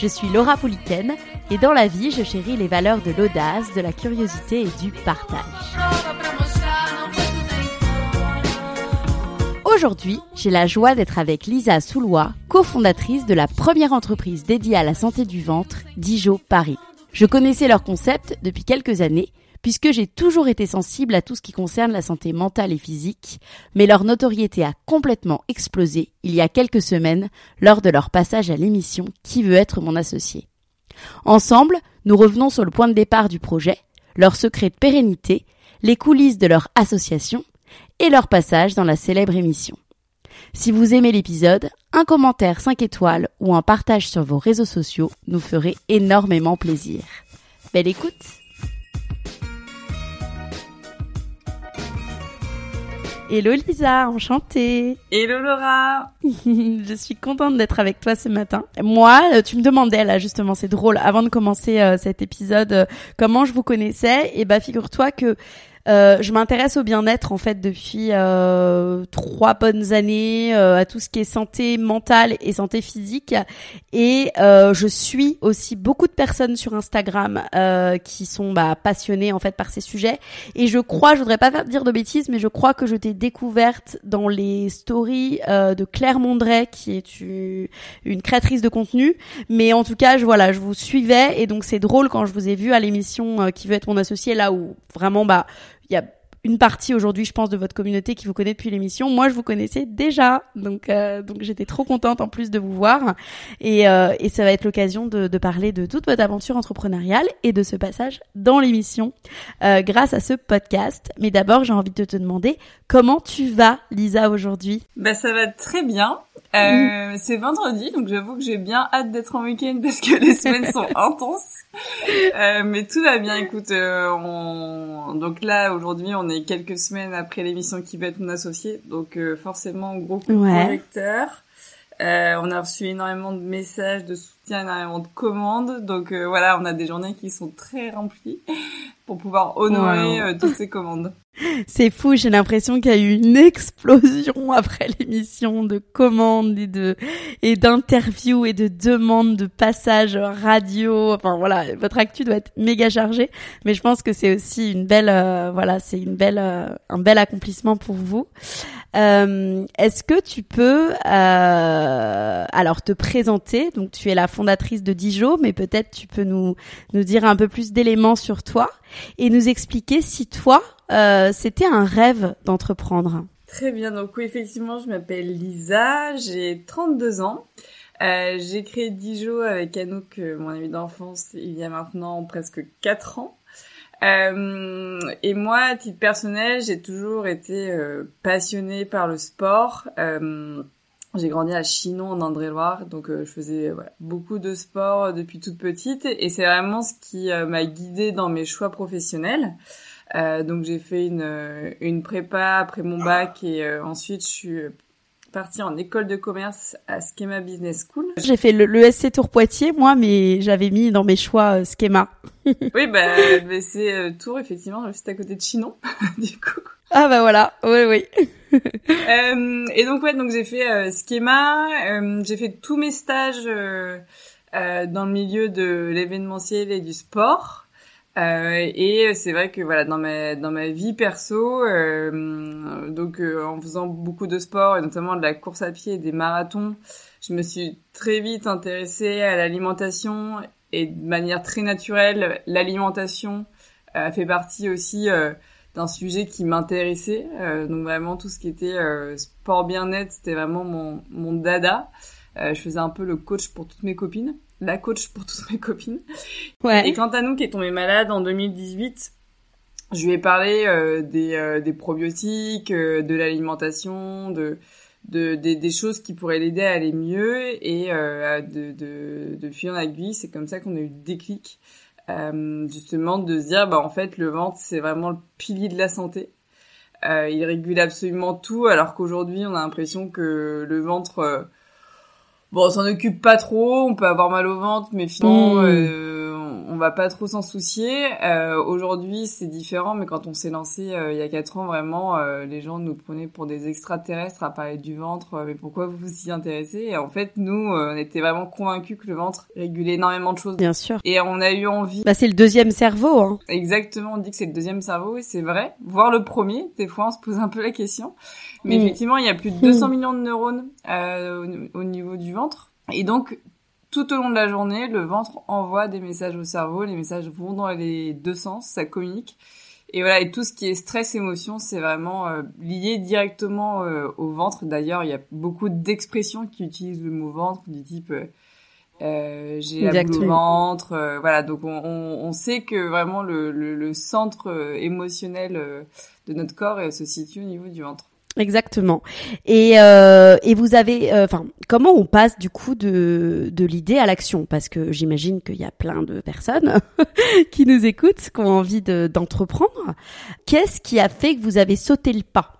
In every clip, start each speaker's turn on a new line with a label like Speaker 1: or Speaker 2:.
Speaker 1: Je suis Laura Pouliken et dans la vie, je chéris les valeurs de l'audace, de la curiosité et du partage. Aujourd'hui, j'ai la joie d'être avec Lisa Soulois, cofondatrice de la première entreprise dédiée à la santé du ventre, Dijo Paris. Je connaissais leur concept depuis quelques années, puisque j'ai toujours été sensible à tout ce qui concerne la santé mentale et physique, mais leur notoriété a complètement explosé il y a quelques semaines lors de leur passage à l'émission Qui veut être mon associé. Ensemble, nous revenons sur le point de départ du projet, leur secret de pérennité, les coulisses de leur association et leur passage dans la célèbre émission. Si vous aimez l'épisode, un commentaire 5 étoiles ou un partage sur vos réseaux sociaux nous ferait énormément plaisir. Belle écoute Hello Lisa, enchantée.
Speaker 2: Hello Laura.
Speaker 1: je suis contente d'être avec toi ce matin. Moi, euh, tu me demandais là justement, c'est drôle, avant de commencer euh, cet épisode, euh, comment je vous connaissais. Et bah figure-toi que euh, je m'intéresse au bien-être en fait depuis euh, trois bonnes années euh, à tout ce qui est santé mentale et santé physique. Et euh, je suis aussi beaucoup de personnes sur Instagram euh, qui sont bah, passionnées en fait par ces sujets. Et je crois, je voudrais pas faire dire de bêtises, mais je crois que je t'ai découverte dans les stories de Claire Mondret qui est une, créatrice de contenu, mais en tout cas je voilà, je vous suivais. Et donc c'est drôle quand je vous ai vu à l'émission qui veut être mon associé là où vraiment bah il y a une partie aujourd'hui, je pense, de votre communauté qui vous connaît depuis l'émission. Moi, je vous connaissais déjà, donc euh, donc j'étais trop contente en plus de vous voir. Et, euh, et ça va être l'occasion de, de, parler de toute votre aventure entrepreneuriale et de ce passage dans l'émission euh, grâce à ce podcast. Mais d'abord, j'ai envie de te demander comment tu vas, Lisa, aujourd'hui?
Speaker 2: Bah ça va très bien. Euh, C'est vendredi, donc j'avoue que j'ai bien hâte d'être en week-end parce que les semaines sont intenses. Euh, mais tout va bien. Écoute, euh, on... donc là aujourd'hui, on est quelques semaines après l'émission qui va être mon associé, donc euh, forcément gros coup de projecteur. Euh, on a reçu énormément de messages, de soutien, énormément de commandes. Donc euh, voilà, on a des journées qui sont très remplies pour pouvoir honorer
Speaker 1: Wow.
Speaker 2: euh, toutes ces commandes.
Speaker 1: C'est fou, j'ai l'impression qu'il y a eu une explosion après l'émission de commandes et de et d'interviews et de demandes de passages radio. Enfin voilà, votre actu doit être méga chargée, mais je pense que c'est aussi une belle euh, voilà, c'est une belle euh, un bel accomplissement pour vous. Euh, Est-ce que tu peux euh, alors te présenter? Donc tu es la fondatrice de Dijo, mais peut-être tu peux nous nous dire un peu plus d'éléments sur toi et nous expliquer si toi euh, c'était un rêve d'entreprendre.
Speaker 2: Très bien, donc oui, effectivement, je m'appelle Lisa, j'ai 32 ans. Euh, j'ai créé Dijo avec Anouk, euh, mon ami d'enfance, il y a maintenant presque 4 ans. Euh, et moi, à titre personnel, j'ai toujours été euh, passionnée par le sport. Euh, j'ai grandi à Chinon, en Indre-et-Loire, donc euh, je faisais voilà, beaucoup de sport depuis toute petite. Et c'est vraiment ce qui euh, m'a guidée dans mes choix professionnels. Euh, donc j'ai fait une, euh, une prépa après mon bac et euh, ensuite je suis partie en école de commerce à Schema Business School.
Speaker 1: J'ai fait le, le SC Tour Poitiers, moi, mais j'avais mis dans mes choix euh, schéma.
Speaker 2: Oui, bah mais c'est euh, Tours effectivement, juste à côté de Chinon, du coup.
Speaker 1: Ah bah voilà, oui oui.
Speaker 2: Euh, et donc ouais, donc j'ai fait euh, Schema, euh, j'ai fait tous mes stages euh, euh, dans le milieu de l'événementiel et du sport. Euh, et c'est vrai que voilà dans ma dans ma vie perso, euh, donc en faisant beaucoup de sport et notamment de la course à pied et des marathons, je me suis très vite intéressée à l'alimentation et de manière très naturelle, l'alimentation fait partie aussi d'un sujet qui m'intéressait. donc vraiment tout ce qui était sport bien-être, c'était vraiment mon, mon dada. je faisais un peu le coach pour toutes mes copines la coach pour toutes mes copines. Ouais. Et quant à nous qui est tombé malade en 2018, je lui ai parlé euh, des, euh, des probiotiques, euh, de l'alimentation, de, de des, des, choses qui pourraient l'aider à aller mieux et de, de, de fil en aiguille. C'est comme ça qu'on a eu le déclic, justement, de se dire, bah en fait, le ventre, c'est vraiment le pilier de la santé. il régule absolument tout, alors qu'aujourd'hui, on a l'impression que le ventre Bon, on s'en occupe pas trop, on peut avoir mal au ventre, mais finalement, mmh. euh, on va pas trop s'en soucier. Euh, Aujourd'hui, c'est différent, mais quand on s'est lancé euh, il y a quatre ans, vraiment, euh, les gens nous prenaient pour des extraterrestres à parler du ventre. Euh, mais pourquoi vous vous y intéressez? Et en fait, nous, on était vraiment convaincus que le ventre régulait énormément de choses.
Speaker 1: Bien sûr.
Speaker 2: Et on a eu envie.
Speaker 1: Bah, c'est le deuxième cerveau. Hein.
Speaker 2: Exactement, on dit que c'est le deuxième cerveau, et c'est vrai. Voir le premier, des fois, on se pose un peu la question. Mais mmh. effectivement, il y a plus de 200 mmh. millions de neurones au niveau du ventre. Et donc, tout au long de la journée, le ventre envoie des messages au cerveau, les messages vont dans les deux sens, ça communique. Et voilà, et tout ce qui est stress, émotion, c'est vraiment euh, lié directement euh, au ventre. D'ailleurs, il y a beaucoup d'expressions qui utilisent le mot ventre, du type euh, j'ai la boule au ventre. voilà, donc on, on, sait que vraiment le, le, le centre émotionnel de notre corps se situe au niveau du ventre.
Speaker 1: Exactement. Et, euh, et vous avez, euh, enfin, comment on passe du coup de, de l'idée à l'action? Parce que j'imagine qu'il y a plein de personnes qui nous écoutent, qui ont envie d'entreprendre. Qu'est-ce qui a fait que vous avez sauté le pas?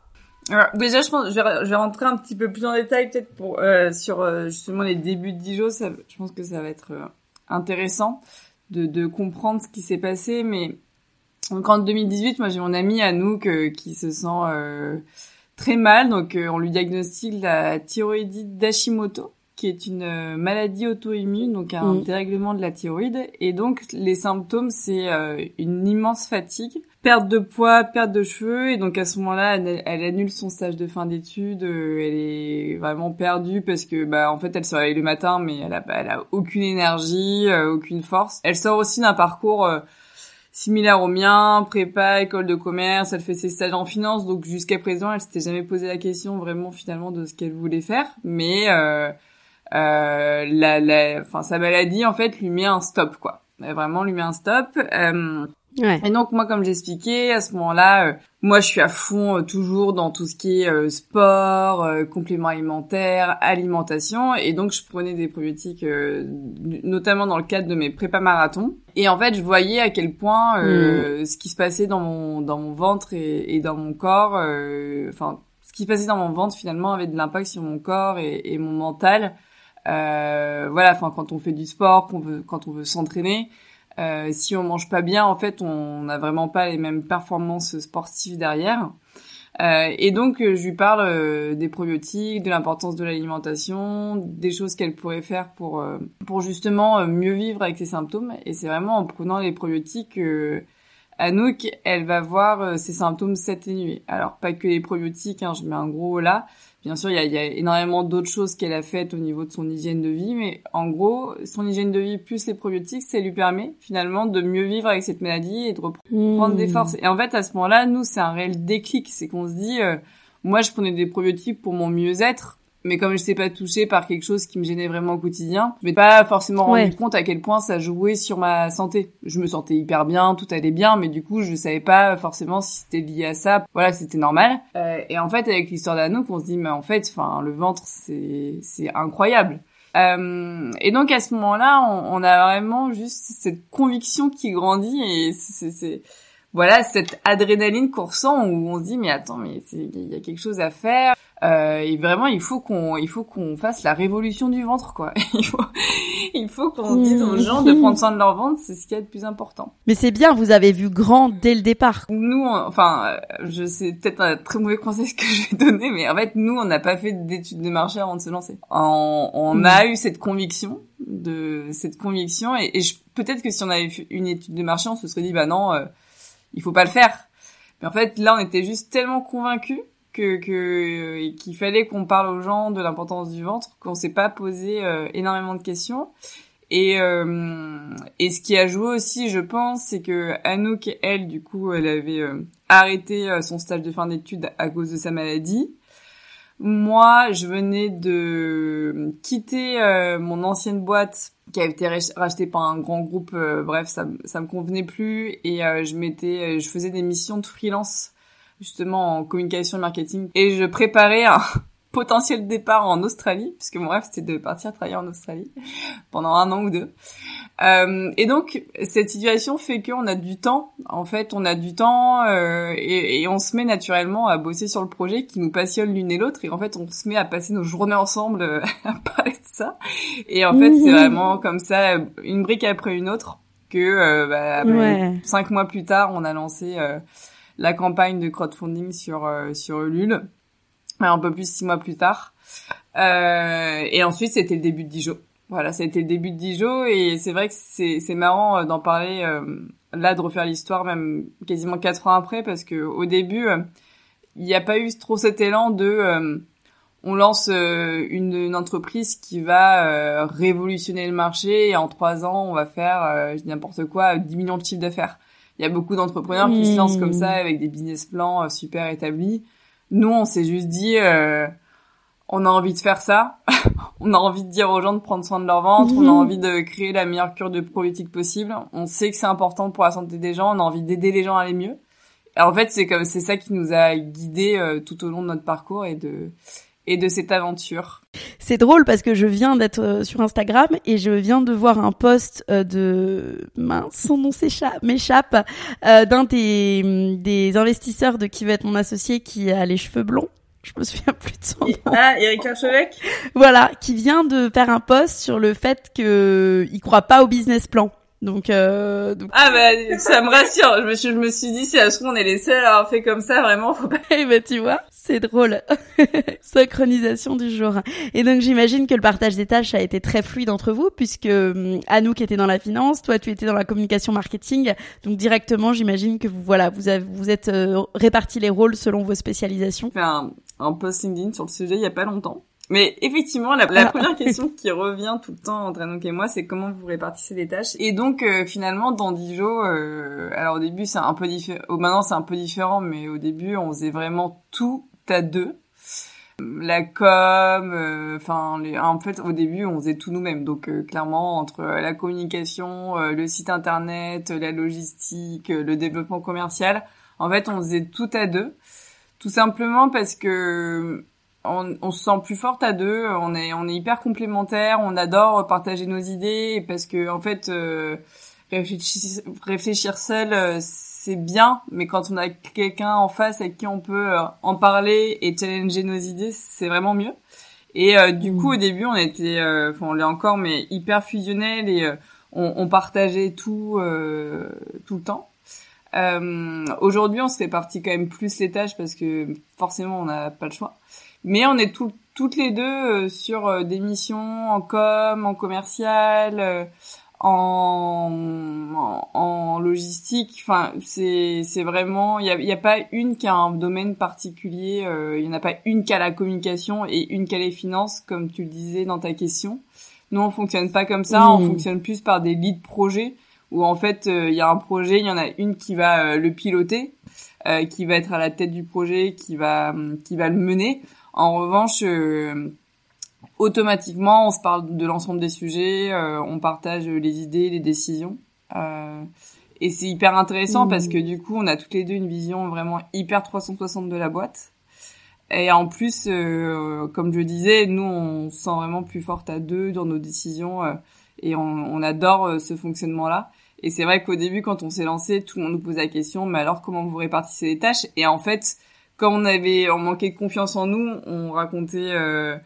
Speaker 2: Alors, déjà, je pense, je vais, je vais, rentrer un petit peu plus en détail peut-être pour euh, sur justement les débuts de Dijon. Je pense que ça va être intéressant de, de comprendre ce qui s'est passé. Mais donc en 2018, moi j'ai mon ami Anouk qui se sent très mal. Donc, euh, on lui diagnostique la thyroïdite d'Hashimoto, qui est une euh, maladie auto-immune, donc un mm. dérèglement de la thyroïde. Et donc, les symptômes, c'est euh, une immense fatigue, perte de poids, perte de cheveux. Et donc, à ce moment-là, elle, annule son stage de fin d'études. elle est vraiment perdue parce que, bah, en fait, elle se réveille le matin, mais elle a, elle a aucune énergie, aucune force. Elle sort aussi d'un parcours similaire au mien, prépa, école de commerce, elle fait ses stages en finance, donc jusqu'à présent, elle s'était jamais posé la question vraiment finalement de ce qu'elle voulait faire, mais euh, euh, la, la, enfin sa maladie en fait lui met un stop quoi, elle vraiment lui met un stop. Euh, et donc moi, comme j'expliquais, à ce moment-là, euh, moi je suis à fond euh, toujours dans tout ce qui est euh, sport, compléments alimentaires, alimentation, et donc je prenais des probiotiques, notamment dans le cadre de mes prépa marathons. Et en fait, je voyais à quel point mm. ce qui se passait dans mon dans mon ventre et, et dans mon corps, enfin ce qui se passait dans mon ventre finalement avait de l'impact sur mon corps et, et mon mental. voilà, enfin quand on fait du sport, qu'on veut, quand on veut s'entraîner. Euh, si on mange pas bien, en fait, on n'a vraiment pas les mêmes performances sportives derrière. Euh, et donc, euh, je lui parle euh, des probiotiques, de l'importance de l'alimentation, des choses qu'elle pourrait faire pour pour justement mieux vivre avec ses symptômes. Et c'est vraiment en prenant les probiotiques que Anouk, elle va voir ses symptômes s'atténuer. Alors, pas que les probiotiques, hein, je mets un gros là, Bien sûr, il y a, y a, énormément d'autres choses qu'elle a faites au niveau de son hygiène de vie, mais en gros, son hygiène de vie plus les probiotiques, ça lui permet finalement de mieux vivre avec cette maladie et de reprendre des mmh. forces. Et en fait, à ce moment-là, nous, c'est un réel déclic, c'est qu'on se dit, euh, moi, je prenais des probiotiques pour mon mieux-être, mais comme je sais pas touché par quelque chose qui me gênait vraiment au quotidien, je m'étais pas forcément rendu compte à quel point ça jouait sur ma santé. Je me sentais hyper bien, tout allait bien, mais du coup, je savais pas forcément si c'était lié à ça. Voilà, c'était normal. Euh, et en fait, avec l'histoire d'Anouk, on se dit, mais en fait, enfin, le ventre, c'est c'est incroyable. Euh, et donc à ce moment-là, on, on, a vraiment juste cette conviction qui grandit et c'est voilà cette adrénaline qu'on ressent où on se dit mais attends mais il y a quelque chose à faire euh, et vraiment, il faut qu'on, il faut qu'on fasse la révolution du ventre, quoi. il faut, il faut qu'on dise aux gens de prendre soin de leur ventre, c'est ce qui est le plus important.
Speaker 1: Mais c'est bien, vous avez vu grand dès le départ.
Speaker 2: Nous, enfin, je sais peut-être un très mauvais conseil ce que je vais donner, mais en fait, nous, on n'a pas fait d'études de marché avant de se lancer. On, on mm. a eu cette conviction, de cette conviction, et, et peut-être que si on avait fait une étude de marché, on se serait dit, bah non, euh, il faut pas le faire. Mais en fait, là, on était juste tellement convaincus que que qu'il fallait qu'on parle aux gens de l'importance du ventre, qu'on s'est pas posé énormément de questions. Et, euh, et ce qui a joué aussi, je pense, c'est que Anouk, elle, du coup, elle avait euh, arrêté euh, son stage de fin d'études à cause de sa maladie. Moi, je venais de quitter mon ancienne boîte qui a été rachetée par un grand groupe. bref, ça, ça me convenait plus et je m'étais, je faisais des missions de freelance justement en communication et marketing et je préparais un, potentiel départ en Australie, puisque mon rêve c'était de partir travailler en Australie pendant un an ou deux. Euh, et donc cette situation fait qu'on a du temps. En fait, on a du temps euh, et, et, on se met naturellement à bosser sur le projet qui nous passionne l'une et l'autre. Et en fait, on se met à passer nos journées ensemble euh, à parler de ça. Et en fait, c'est vraiment comme ça, une brique après une autre, que euh, bah, cinq mois plus tard, on a lancé la campagne de crowdfunding sur sur Ulule un peu plus six mois plus tard. Euh, et ensuite, c'était le début de Dijon. Voilà, c'était le début de Dijon et c'est vrai que c'est c'est marrant euh, d'en parler euh, là, de refaire l'histoire même quasiment quatre ans après parce que au début, euh, il n'y a pas eu trop cet élan de on lance une, une, entreprise qui va révolutionner le marché et en trois ans on va faire je n'importe quoi 10 millions de chiffres d'affaires. Il y a beaucoup d'entrepreneurs qui se lancent comme ça avec des business plans super établis nous, on s'est juste dit, euh, on a envie de faire ça. on a envie de dire aux gens de prendre soin de leur ventre. On a mhm. envie de créer la meilleure cure de probiotiques possible. On sait que c'est important pour la santé des gens. On a envie d'aider les gens à aller mieux. Et en fait, c'est comme c'est ça qui nous a guidés euh, tout au long de notre parcours et de et de cette aventure.
Speaker 1: C'est drôle parce que je viens d'être euh, sur Instagram et je viens de voir un post de mince son nom m'échappe d'un des des investisseurs de qui va être mon associé qui a les cheveux blonds je me souviens plus de son nom.
Speaker 2: Ah, Eric Archevêque?
Speaker 1: Voilà, qui vient de faire un post sur le fait que il croit pas au business plan. Donc, euh, donc...
Speaker 2: ah bah ça me rassure. Je me suis, je me suis dit si à ce moment on est les seuls à avoir fait comme ça, vraiment faut pas.
Speaker 1: Eh ben tu vois, c'est drôle. Synchronisation du jour. Et donc j'imagine que le partage des tâches a été très fluide entre vous puisque hum, Anouk était dans la finance, toi tu étais dans la communication marketing. Donc directement j'imagine que vous voilà vous avez, vous êtes euh, répartis les rôles selon vos spécialisations.
Speaker 2: J'ai fait un, un post LinkedIn sur le sujet il y a pas longtemps mais effectivement, la, la ah. première question qui revient tout le temps entre Anouk et moi, c'est comment vous répartissez les tâches. Et donc, euh, finalement, dans Dijo, euh, alors au début, c'est un peu différent. Maintenant, c'est un peu différent, mais au début, on faisait vraiment tout à deux. La com, euh, enfin, en fait, au début, on faisait tout nous-mêmes. Donc, clairement, entre la communication, le site internet, la logistique, le développement commercial, en fait, on faisait tout à deux. Tout simplement parce que on, se sent plus forte à deux. On est, on est hyper complémentaires. On adore partager nos idées parce que en fait, euh, réfléchir, réfléchir seul, euh, c'est bien, mais quand on a quelqu'un en face avec qui on peut euh, en parler et challenger nos idées, c'est vraiment mieux. Et du coup, au mmh. début, on était, enfin, on l'est encore, mais hyper fusionnel et on, on, partageait tout, tout le temps. Aujourd'hui, on se fait partie quand même plus les tâches parce que forcément, on n'a pas le choix. Mais on est toutes les deux euh, sur euh, des missions en com, en commercial, euh, en, en, logistique. Enfin, c'est c'est vraiment il y a, y a pas une qui a un domaine particulier. Il y en a pas une qui a la communication et une qui a les finances, comme tu le disais dans ta question. Nous, on fonctionne pas comme ça. On fonctionne plus par des leads projets où en fait il y a un projet, il y en a une qui va le piloter, qui va être à la tête du projet, qui va qui va le mener. En revanche, euh, automatiquement, on se parle de l'ensemble des sujets, euh, on partage les idées, les décisions. Euh, et c'est hyper intéressant parce mmh. que du coup, on a toutes les deux une vision vraiment hyper 360 de la boîte. Et en plus, comme je disais, nous, on se sent vraiment plus forte à deux dans nos décisions et on, on adore ce fonctionnement-là. Et c'est vrai qu'au début, quand on s'est lancé, tout le monde nous posait la question, mais alors comment vous répartissez les tâches? Et en fait, quand on avait, on manquait de confiance en nous, on racontait, euh,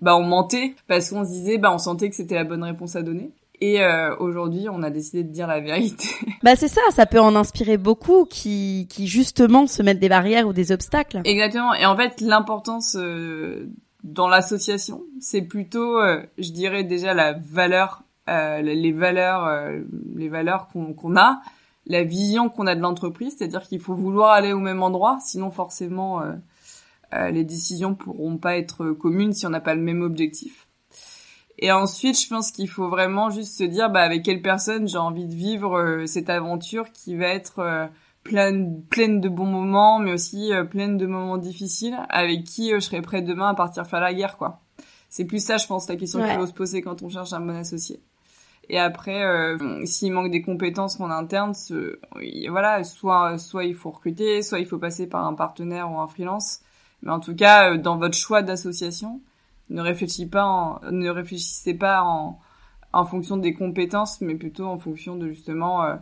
Speaker 2: bah on mentait parce qu'on se disait, bah on sentait que c'était la bonne réponse à donner. Et euh, aujourd'hui, on a décidé de dire la vérité.
Speaker 1: Bah c'est ça, ça peut en inspirer beaucoup qui, qui justement se mettent des barrières ou des obstacles.
Speaker 2: Exactement. Et en fait, l'importance euh, dans l'association, c'est plutôt, euh, je dirais déjà la valeur, euh, les valeurs, les valeurs qu'on qu'on a, la vision qu'on a de l'entreprise, c'est-à-dire qu'il faut vouloir aller au même endroit, sinon forcément euh, les décisions pourront pas être communes si on n'a pas le même objectif. Et ensuite, je pense qu'il faut vraiment juste se dire bah, avec quelle personne j'ai envie de vivre cette aventure qui va être pleine, pleine de bons moments, mais aussi pleine de moments difficiles, avec qui je serai prêt demain à partir faire la guerre, quoi. C'est plus ça, je pense, la question qu'il faut se poser quand on cherche un bon associé. Et après, euh, s'il manque des compétences en interne, ce, voilà, soit soit il faut recruter, soit il faut passer par un partenaire ou un freelance. Mais en tout cas, euh, dans votre choix d'association, ne réfléchissez pas, en, ne réfléchissez pas en, en fonction des compétences, mais plutôt en fonction de justement euh,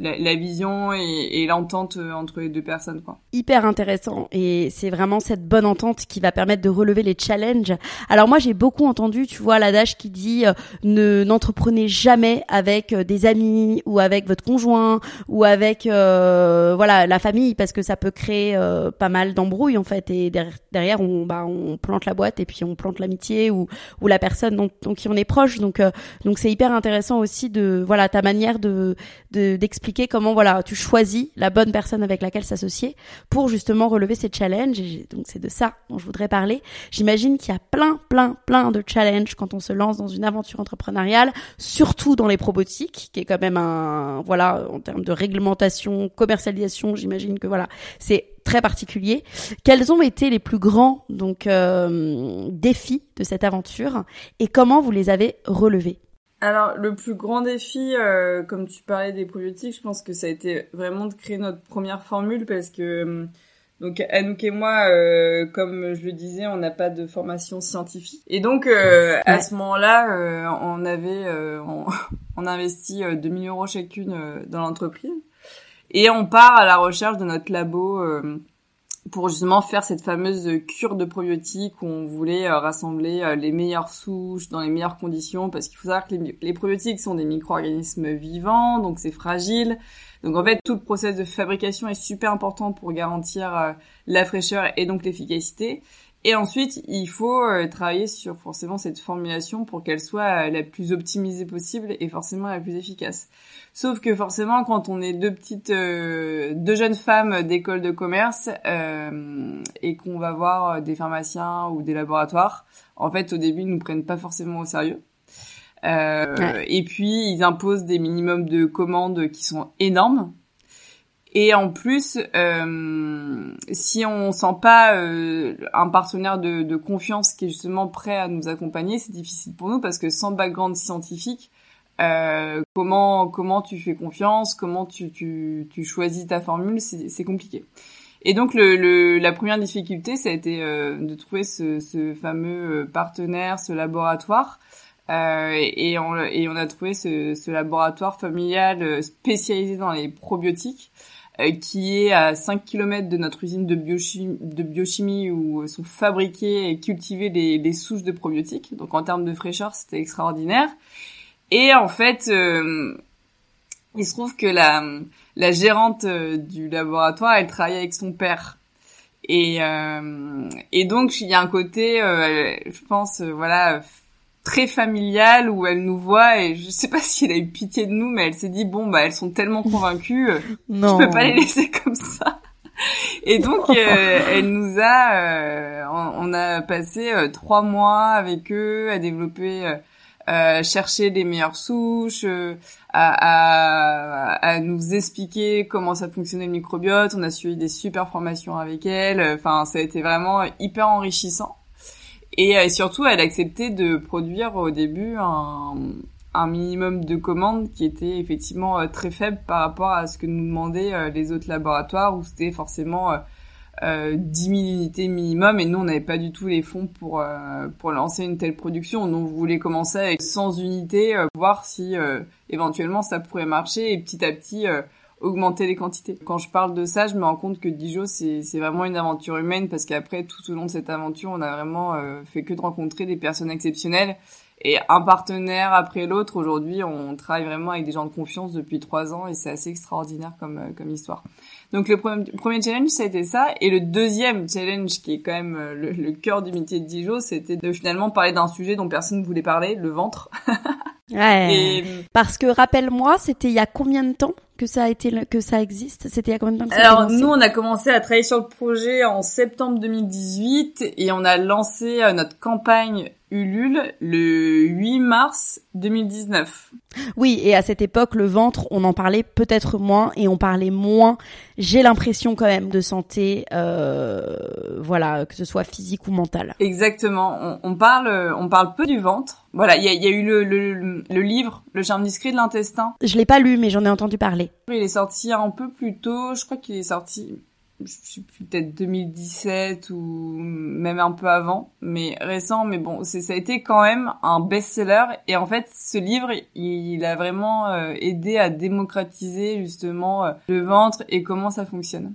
Speaker 2: la, vision et, l'entente euh, entre les deux personnes quoi.
Speaker 1: Hyper intéressant et c'est vraiment cette bonne entente qui va permettre de relever les challenges. Alors moi j'ai beaucoup entendu, tu vois l'adage qui dit euh, ne n'entreprenez jamais avec euh, des amis ou avec votre conjoint ou avec voilà la famille parce que ça peut créer pas mal d'embrouilles en fait et derrière, on bah on plante la boîte et puis on plante l'amitié ou ou la personne dont, qui on est proche donc donc c'est hyper intéressant aussi de voilà ta manière de d'expliquer comment voilà tu choisis la bonne personne avec laquelle s'associer pour justement relever ces challenges. Et donc c'est de ça dont je voudrais parler. J'imagine qu'il y a plein, plein, plein de challenges quand on se lance dans une aventure entrepreneuriale, surtout dans les probotiques, qui est quand même un voilà en termes de réglementation, commercialisation. J'imagine que voilà c'est très particulier. Quels ont été les plus grands donc euh, défis de cette aventure et comment vous les avez relevés?
Speaker 2: Alors, le plus grand défi, euh, comme tu parlais des probiotiques, je pense que ça a été vraiment de créer notre première formule parce que, euh, donc, Anouk et moi, euh, comme je le disais, on n'a pas de formation scientifique. Et donc, à ce moment-là, on avait, on, on, a investi 2000 euros chacune dans l'entreprise. Et on part à la recherche de notre labo pour justement faire cette fameuse cure de probiotiques où on voulait euh, rassembler euh, les meilleures souches dans les meilleures conditions parce qu'il faut savoir que les, probiotiques sont des micro-organismes vivants donc c'est fragile. Donc en fait tout le process de fabrication est super important pour garantir euh, la fraîcheur et donc l'efficacité et ensuite, il faut euh, travailler sur forcément cette formulation pour qu'elle soit euh, la plus optimisée possible et forcément la plus efficace. Sauf que forcément, quand on est deux petites, euh, deux jeunes femmes d'école de commerce et qu'on va voir des pharmaciens ou des laboratoires, en fait, au début, ils nous prennent pas forcément au sérieux. Et puis, ils imposent des minimums de commandes qui sont énormes. Et en plus, euh, si on sent pas euh, un partenaire de, de, confiance qui est justement prêt à nous accompagner, c'est difficile pour nous parce que sans background scientifique, euh, comment comment tu fais confiance, comment tu, tu, tu choisis ta formule, c'est compliqué. Et donc le, le, la première difficulté, ça a été euh, de trouver ce, ce, fameux euh, partenaire, ce laboratoire. Euh, et, on, et on a trouvé ce, ce laboratoire familial spécialisé dans les probiotiques. Euh, qui est à 5 km de notre usine de biochimie, où sont fabriquées et cultivées les, souches de probiotiques. Donc en termes de fraîcheur, c'était extraordinaire. Et en fait, euh, il se trouve que la, la gérante euh, du laboratoire, elle travaille avec son père. Et, et donc il y a un côté, je pense, voilà, très familiale où elle nous voit et je sais pas si elle a eu pitié de nous mais elle s'est dit bon bah elles sont tellement convaincues euh, je peux pas les laisser comme ça et donc euh, elle nous a euh, on, a passé trois mois avec eux à développer euh, chercher les meilleures souches, à, à, à, nous expliquer comment ça fonctionnait le microbiote. On a suivi des super formations avec elle. Enfin, ça a été vraiment hyper enrichissant. Et euh, surtout, elle acceptait de produire au début un, minimum de commandes qui était effectivement euh, très faible par rapport à ce que nous demandaient euh, les autres laboratoires où c'était forcément euh, 10 000 unités minimum. Et nous on n'avait pas du tout les fonds pour pour lancer une telle production. Donc on voulait commencer avec 100 unités voir si éventuellement ça pourrait marcher. Et petit à petit augmenter les quantités. Quand je parle de ça, je me rends compte que Dijon, c'est vraiment une aventure humaine parce qu'après, tout au long de cette aventure, on a vraiment euh, fait que de rencontrer des personnes exceptionnelles et un partenaire après l'autre. Aujourd'hui, on travaille vraiment avec des gens de confiance depuis trois ans et c'est assez extraordinaire comme, euh, comme histoire. Donc le premier, challenge, ça a été ça. Et le deuxième challenge, qui est quand même euh, le, cœur du métier de Dijon, c'était de finalement parler d'un sujet dont personne ne voulait parler, le ventre.
Speaker 1: ouais. Parce que rappelle-moi, c'était il y a combien de temps? Que ça a été que ça existe C'était il y a combien de temps que
Speaker 2: Alors nous, on a commencé à travailler sur le projet en septembre 2018 et on a lancé euh, notre campagne Ulule le 8 mars 2019.
Speaker 1: Oui, et à cette époque, le ventre, on en parlait peut-être moins et on parlait moins, j'ai l'impression quand même, de santé, euh, voilà, que ce soit physique ou mentale.
Speaker 2: Exactement. On, on, parle, on parle peu du ventre. Voilà, il y a, y a, eu le, le, le, livre, Le charme discret de l'intestin.
Speaker 1: Je l'ai pas lu, mais j'en ai entendu parler.
Speaker 2: Il est sorti un peu plus tôt. Je crois qu'il est sorti je plus peut-être 2017 ou même un peu avant, mais récent. Mais bon, ça a été quand même un best-seller. Et en fait, ce livre, il, a vraiment euh, aidé à démocratiser justement euh, le ventre et comment ça fonctionne.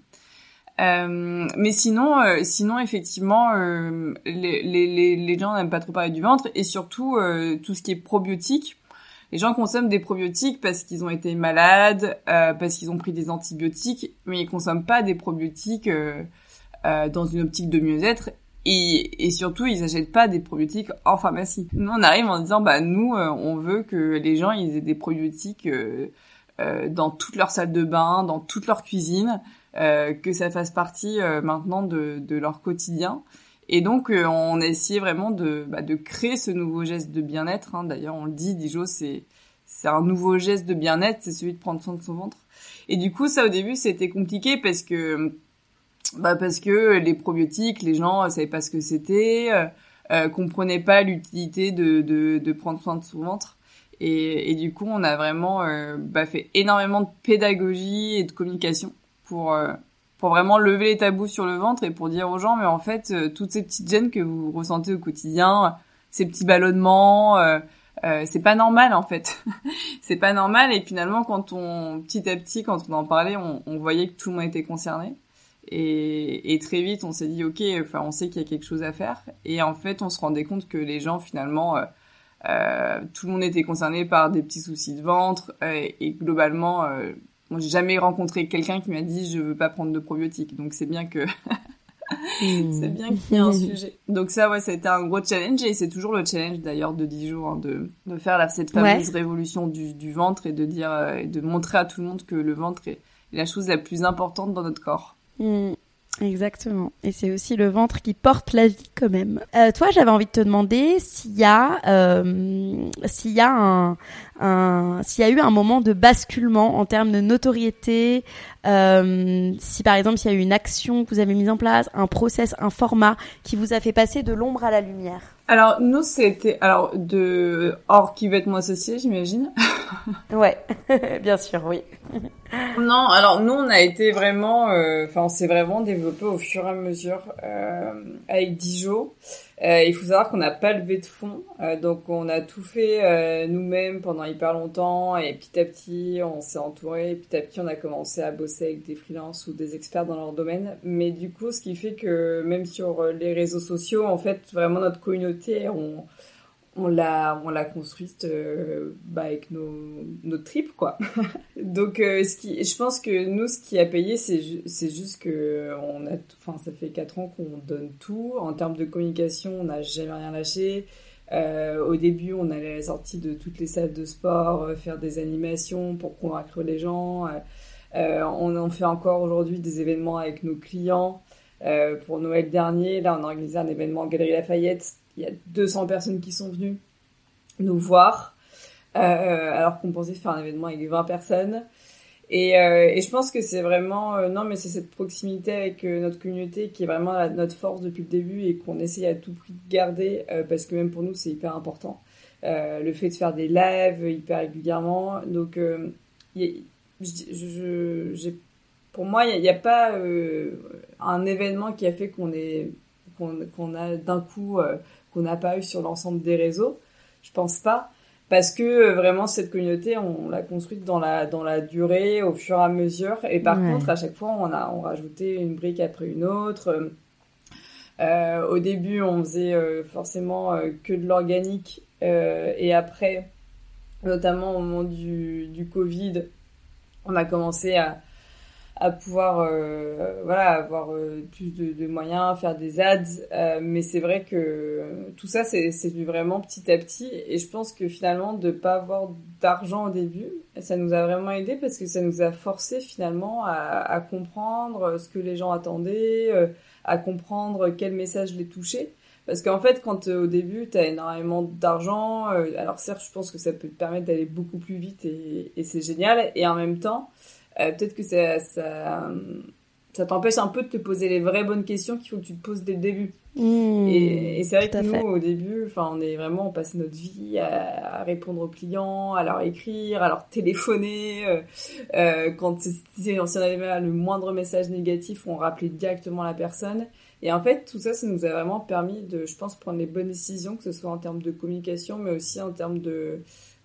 Speaker 2: Euh, mais sinon, euh, sinon effectivement, les, les, les gens n'aiment pas trop parler du ventre et surtout tout ce qui est probiotique les gens consomment des probiotiques parce qu'ils ont été malades, euh, parce qu'ils ont pris des antibiotiques, mais ils consomment pas des probiotiques euh, euh, dans une optique de mieux-être. Et, et, surtout, ils n'achètent pas des probiotiques en pharmacie. Nous, on arrive en disant, bah nous, on veut que les gens ils aient des probiotiques dans toute leur salle de bain, dans toute leur cuisine, que ça fasse partie maintenant de, de leur quotidien. Et donc, euh, on a essayé vraiment de, bah, de créer ce nouveau geste de bien-être. Hein. D'ailleurs, on le dit, Dijo, c'est c'est un nouveau geste de bien-être, c'est celui de prendre soin de son ventre. Et du coup, ça au début, c'était compliqué parce que bah parce que les probiotiques, les gens ne savaient pas ce que c'était, euh, euh, comprenaient pas l'utilité de, de, de prendre soin de son ventre. Et, et du coup, on a vraiment euh, bah, fait énormément de pédagogie et de communication pour euh, pour vraiment lever les tabous sur le ventre et pour dire aux gens, mais en fait, euh, toutes ces petites gênes que vous ressentez au quotidien, ces petits ballonnements, euh, euh, c'est pas normal en fait. c'est pas normal et finalement, quand on, petit à petit, quand on en parlait, on, on voyait que tout le monde était concerné. Et, et très vite, on s'est dit, ok, enfin, on sait qu'il y a quelque chose à faire. Et en fait, on se rendait compte que les gens, finalement, euh, euh tout le monde était concerné par des petits soucis de ventre et, et globalement, moi, j'ai jamais rencontré quelqu'un qui m'a dit je veux pas prendre de probiotiques. Donc c'est bien que c'est bien qu'il y ait un sujet. Donc ça, ouais, ça a été un gros challenge et c'est toujours le challenge d'ailleurs de 10 jours hein, de, de faire la, cette fameuse révolution du, du, ventre et de dire euh, et de montrer à tout le monde que le ventre est la chose la plus importante dans notre corps.
Speaker 1: Mm. Exactement. Et c'est aussi le ventre qui porte la vie quand même. Euh, toi, j'avais envie de te demander s'il y a, euh, s'il y a un, un s'il y a eu un moment de basculement en termes de notoriété, euh, si par exemple il y a eu une action que vous avez mise en place, un process, un format qui vous a fait passer de l'ombre à la lumière.
Speaker 2: Alors nous c'était alors de or qui va être mon associé j'imagine.
Speaker 1: ouais, bien sûr oui.
Speaker 2: non alors nous on a été vraiment, euh, enfin on s'est vraiment développé au fur et à mesure euh, avec Dijon. Euh, il faut savoir qu'on n'a pas levé de fonds, euh, donc on a tout fait euh, nous-mêmes pendant hyper longtemps et petit à petit on s'est entouré, et petit à petit on a commencé à bosser avec des freelances ou des experts dans leur domaine. Mais du coup, ce qui fait que même sur les réseaux sociaux, en fait, vraiment notre communauté, on, l'a on l'a construite euh, bah, avec nos nos tripes quoi. Donc euh, ce qui je pense que nous ce qui a payé c'est c'est juste que on a enfin ça fait quatre ans qu'on donne tout. En termes de communication on n'a jamais rien lâché. Euh, au début on allait à la sortie de toutes les salles de sport faire des animations pour convaincre les gens. On en fait encore aujourd'hui des événements avec nos clients. Pour Noël dernier là on a organisé un événement Galerie Lafayette il y a 200 personnes qui sont venues nous voir, euh, alors qu'on pensait faire un événement avec 20 personnes. Et, euh, et je pense que c'est vraiment euh, non, mais c'est cette proximité avec notre communauté qui est vraiment notre force depuis le début et qu'on essaye à tout prix de garder parce que même pour nous c'est hyper important. le fait de faire des lives hyper régulièrement, donc pour moi il n'y a, a, pas un événement qui a fait qu'on est a d'un coup qu'on n'a pas eu sur l'ensemble des réseaux. Je pense pas. Parce que euh, vraiment cette communauté, on l'a construite dans la dans la durée, au fur et à mesure. Et par ouais. contre, à chaque fois, on a on rajoutait une brique après une autre. Euh, au début, on faisait euh, forcément euh, que de l'organique, euh, et après, notamment au moment du du Covid, on a commencé à à pouvoir euh, voilà avoir euh, plus de, de, moyens faire des ads. Euh, mais c'est vrai que tout ça c'est c'est vraiment petit à petit. Et je pense que finalement de pas avoir d'argent au début ça nous a vraiment aidé parce que ça nous a forcé finalement à, à comprendre ce que les gens attendaient à comprendre quel message les touchait. Parce qu'en fait, quand au début, tu as énormément d'argent, alors certes, je pense que ça peut te permettre d'aller beaucoup plus vite et, et c'est génial. Et en même temps, euh, peut-être que ça, ça, ça t'empêche un peu de te poser les vraies bonnes questions qu'il faut que tu te poses dès le début.
Speaker 1: Mmh,
Speaker 2: et, et c'est vrai que nous, au début, enfin, on est vraiment, on passe notre vie à, à, répondre aux clients, à leur écrire, à leur téléphoner. Euh, euh, quand si on avait le moindre message négatif, on rappelait directement la personne. Et en fait, tout ça, ça nous a vraiment permis de, je pense, prendre les bonnes décisions, que ce soit en termes de communication, mais aussi en termes de,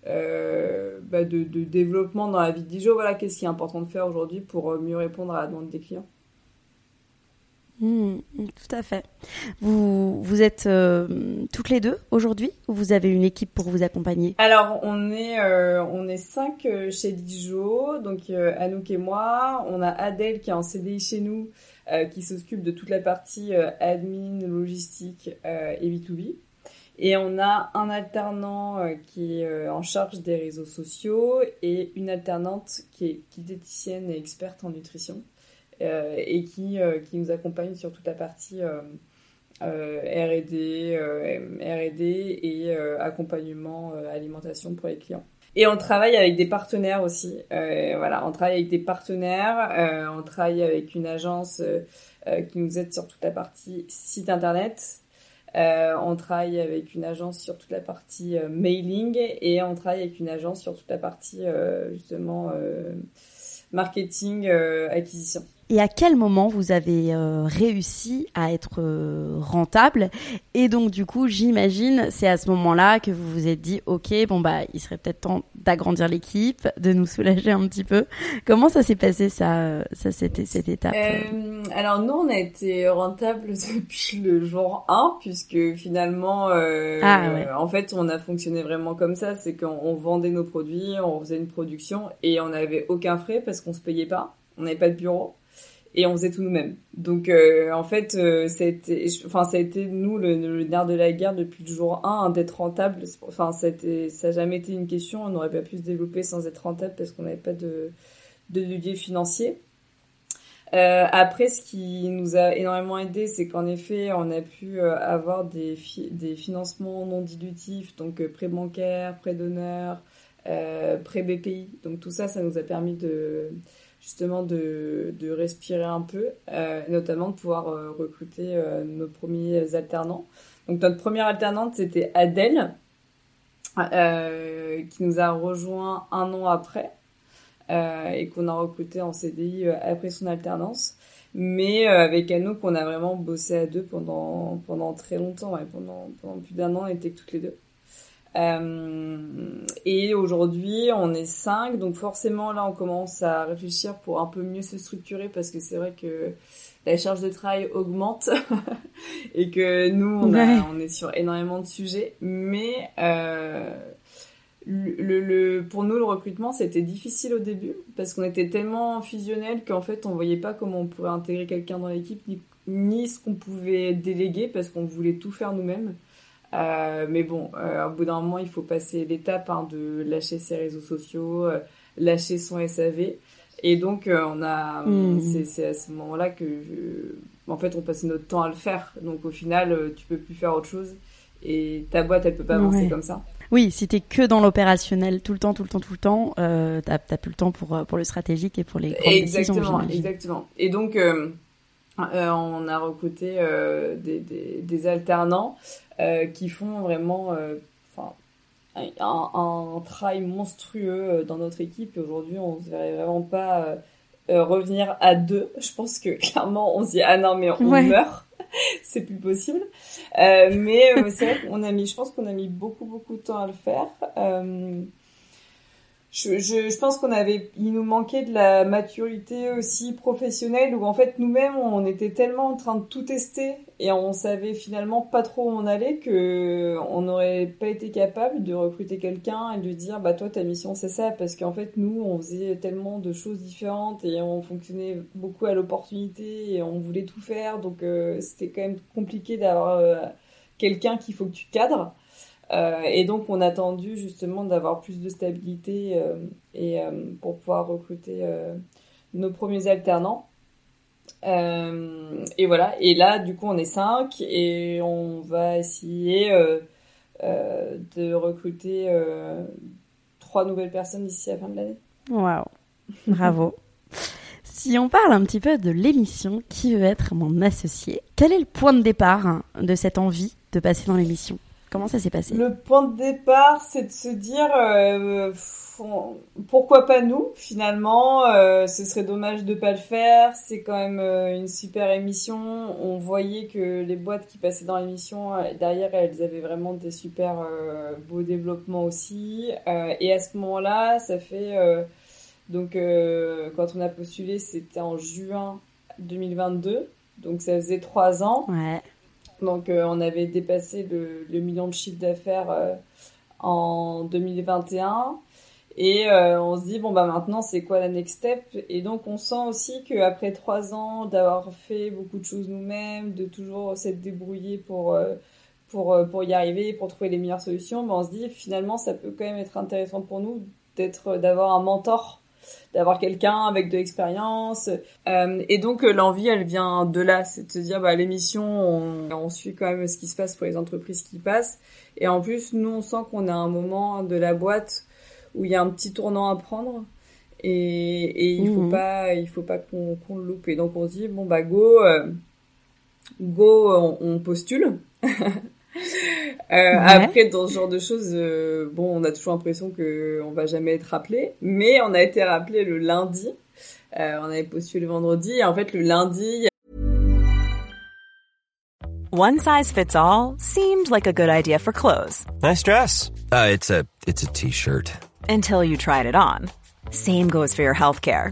Speaker 2: euh, bah de, de, développement dans la vie de Dijon. Voilà, qu'est-ce qui est important de faire aujourd'hui pour euh, mieux répondre à la demande des clients?
Speaker 1: Mmh, tout à fait. Vous, vous êtes euh, toutes les deux aujourd'hui ou vous avez une équipe pour vous accompagner?
Speaker 2: Alors, on est, euh, on est cinq chez Dijon, donc Anouk et moi. On a Adèle qui est en CDI chez nous, qui s'occupe de toute la partie admin, logistique et B2B. Et on a un alternant euh, qui est euh, en charge des réseaux sociaux et une alternante qui est, diététicienne et experte en nutrition euh, et qui, qui nous accompagne sur toute la partie R&D, R&D et accompagnement alimentation pour les clients. Et on travaille avec des partenaires aussi. voilà, on travaille avec des partenaires. on travaille avec une agence qui nous aide sur toute la partie site internet. Euh, on travaille avec une agence sur toute la partie euh, mailing et on travaille avec une agence sur toute la partie euh, justement marketing acquisition.
Speaker 1: Et à quel moment vous avez euh, réussi à être euh, rentable? Et donc du coup, j'imagine, c'est à ce moment-là que vous vous êtes dit, ok, bon bah, il serait peut-être temps d'agrandir l'équipe, de nous soulager un petit peu. Comment ça s'est passé ça, ça cette, cette étape?
Speaker 2: Euh, Alors nous, on a été rentable depuis le jour 1, puisque finalement, ah, ouais. en fait, on a fonctionné vraiment comme ça, c'est qu'on vendait nos produits, on faisait une production et on n'avait aucun frais parce qu'on se payait pas, on n'avait pas de bureau et on faisait tout nous-mêmes. Donc euh, en fait, euh, ça a été, enfin ça a été nous le, le, nerf de la guerre depuis le jour 1 hein, d'être rentable. Enfin ça a, ça a jamais été une question. On n'aurait pas pu se développer sans être rentable parce qu'on n'avait pas de de levier financier. Euh, après, ce qui nous a énormément aidé, c'est qu'en effet, on a pu euh, avoir des, des financements non dilutifs, donc euh, prêt bancaire, prêt d'honneur, prêt BPI. Donc tout ça, ça nous a permis de justement de, de respirer un peu, euh, notamment de pouvoir euh, recruter euh, nos premiers alternants. Donc notre première alternante, c'était Adèle, euh, qui nous a rejoint un an après et qu'on a recruté en CDI après son alternance. Mais avec Anouk, on a vraiment bossé à deux pendant, pendant très longtemps, ouais, pendant, pendant plus d'un an, on était toutes les deux. Euh, et aujourd'hui, on est cinq, donc forcément là, on commence à réfléchir pour un peu mieux se structurer parce que c'est vrai que la charge de travail augmente et que nous, on, a, on, est sur énormément de sujets. Mais euh, le, le, pour nous, le recrutement, c'était difficile au début parce qu'on était tellement fusionnel qu'en fait, on voyait pas comment on pourrait intégrer quelqu'un dans l'équipe ni, ni ce qu'on pouvait déléguer parce qu'on voulait tout faire nous-mêmes. Euh, mais bon, euh, au bout d'un moment, il faut passer l'étape hein, de lâcher ses réseaux sociaux, euh, lâcher son SAV. Et donc, euh, on a, mmh. c'est à ce moment-là que, je... en fait, on passait notre temps à le faire. Donc, au final, tu peux plus faire autre chose. Et ta boîte, elle peut pas avancer ouais. comme ça.
Speaker 1: Oui, si t'es que dans l'opérationnel tout le temps, tout le temps, tout le temps, euh, t'as plus le temps pour pour le stratégique et pour les grandes
Speaker 2: exactement,
Speaker 1: décisions.
Speaker 2: Exactement. Et donc, euh, on a recruté euh, des, des, des, alternants euh, qui font vraiment euh, enfin un, un, travail monstrueux euh, dans notre équipe et aujourd'hui on ne se verrait vraiment pas revenir à deux. Je pense que clairement on se dit ah non mais on ouais. meurt. c'est plus possible. Euh, mais euh, c'est vrai qu'on a mis, je pense qu'on a mis beaucoup beaucoup de temps à le faire. Je, je, je, pense qu'on avait, il nous manquait de la maturité aussi professionnelle où en fait nous-mêmes on était tellement en train de tout tester et on savait finalement pas trop où on allait que on n'aurait pas été capable de recruter quelqu'un et de dire bah toi ta mission c'est ça parce qu'en fait nous on faisait tellement de choses différentes et on fonctionnait beaucoup à l'opportunité et on voulait tout faire donc euh, c'était quand même compliqué d'avoir euh, quelqu'un qu'il faut que tu cadres. Euh, et donc, on a attendu justement d'avoir plus de stabilité euh, et euh, pour pouvoir recruter nos premiers alternants. et voilà. Et là, du coup, on est cinq et on va essayer de recruter trois nouvelles personnes d'ici la fin de l'année.
Speaker 1: Waouh, bravo. si on parle un petit peu de l'émission, qui veut être mon associé? Quel est le point de départ hein, de cette envie de passer dans l'émission? Comment ça s'est passé?
Speaker 2: Le point de départ, c'est de se dire euh, pourquoi pas nous finalement. Euh, ce serait dommage de pas le faire. C'est quand même euh, une super émission. On voyait que les boîtes qui passaient dans l'émission derrière, elles avaient vraiment des super beaux développements aussi. et à ce moment-là, ça fait donc quand on a postulé, c'était en juin 2022. Donc ça faisait trois ans.
Speaker 1: Ouais.
Speaker 2: Donc euh, on avait dépassé le, million de chiffre d'affaires euh, en 2021. Et euh, on se dit bon bah maintenant c'est quoi la next step? Et donc on sent aussi qu'après trois ans d'avoir fait beaucoup de choses nous-mêmes, de toujours s'être débrouillé pour pour pour y arriver, pour trouver les meilleures solutions, bah, on se dit finalement ça peut quand même être intéressant pour nous d'être d'avoir un mentor d'avoir quelqu'un avec de l'expérience. Euh, et donc euh, l'envie, elle vient de là, c'est de se dire bah l'émission, on, on, suit quand même ce qui se passe pour les entreprises qui passent. Et en plus, nous, on sent qu'on a un moment de la boîte où il y a un petit tournant à prendre. Et, et il faut mhm. pas, il faut pas qu'on le loupe. Et donc on se dit bon bah go, euh, go, on, on postule. Euh, après, dans ce genre de choses, euh, bon, on a toujours l'impression que on va jamais être rappelé, mais on a été rappelé le lundi. Euh, on avait postulé le vendredi, et en fait, le lundi.
Speaker 3: One size fits all seemed like a good idea for clothes.
Speaker 4: Nice dress. Uh, it's a it's a t-shirt.
Speaker 3: Until you tried it on. Same goes for your healthcare.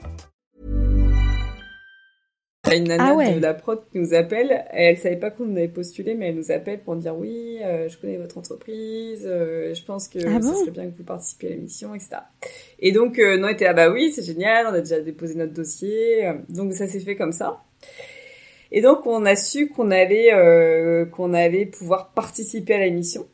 Speaker 2: A une nana ah ouais. de la prod qui nous appelle. Elle savait pas qu'on avait postulé, mais elle nous appelle pour dire oui, euh, je connais votre entreprise, euh, je pense que ah ce serait bien que vous participiez à l'émission, etc. Et donc, euh, non, était ah bah oui, c'est génial, on a déjà déposé notre dossier. Donc ça s'est fait comme ça. Et donc on a su qu'on allait euh, qu'on allait pouvoir participer à l'émission.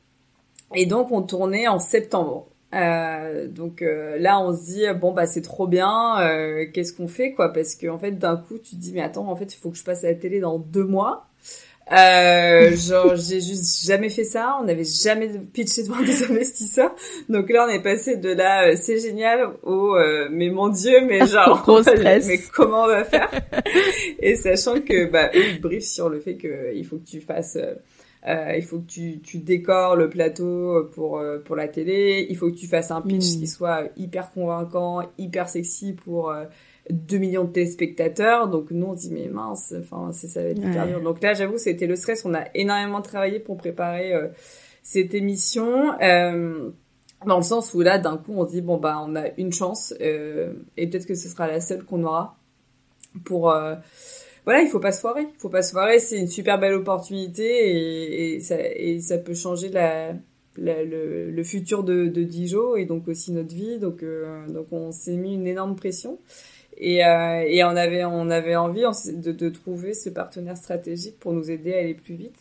Speaker 2: Et donc on tournait en septembre. Euh, donc euh, là, on se dit bon bah c'est trop bien. Euh, Qu'est-ce qu'on fait quoi? Parce que en fait, d'un coup, tu te dis mais attends, en fait, il faut que je passe à la télé dans deux mois. Euh, genre j'ai juste jamais fait ça, on n'avait jamais pitché devant des investisseurs. Donc là on est passé de là euh, c'est génial au euh, mais mon dieu mais genre mais comment on va faire? Et sachant que bah eux ils briefent sur le fait que il faut que tu fasses euh, il faut que tu, tu décores le plateau pour euh, pour la télé. Il faut que tu fasses un pitch mm. qui soit hyper convaincant, hyper sexy pour 2 euh, millions de téléspectateurs. Donc nous on dit mais mince, enfin ça va être hyper dur. Donc là j'avoue c'était le stress. On a énormément travaillé pour préparer cette émission. dans le sens où là d'un coup on se dit bon bah on a une chance et peut-être que ce sera la seule qu'on aura pour voilà, il faut pas se foirer. Il faut pas se foirer. C'est une super belle opportunité et, ça, peut changer le, futur de, Dijon et donc aussi notre vie. Donc, euh, donc on s'est mis une énorme pression. Et, euh, on avait on avait envie de trouver ce partenaire stratégique pour nous aider à aller plus vite.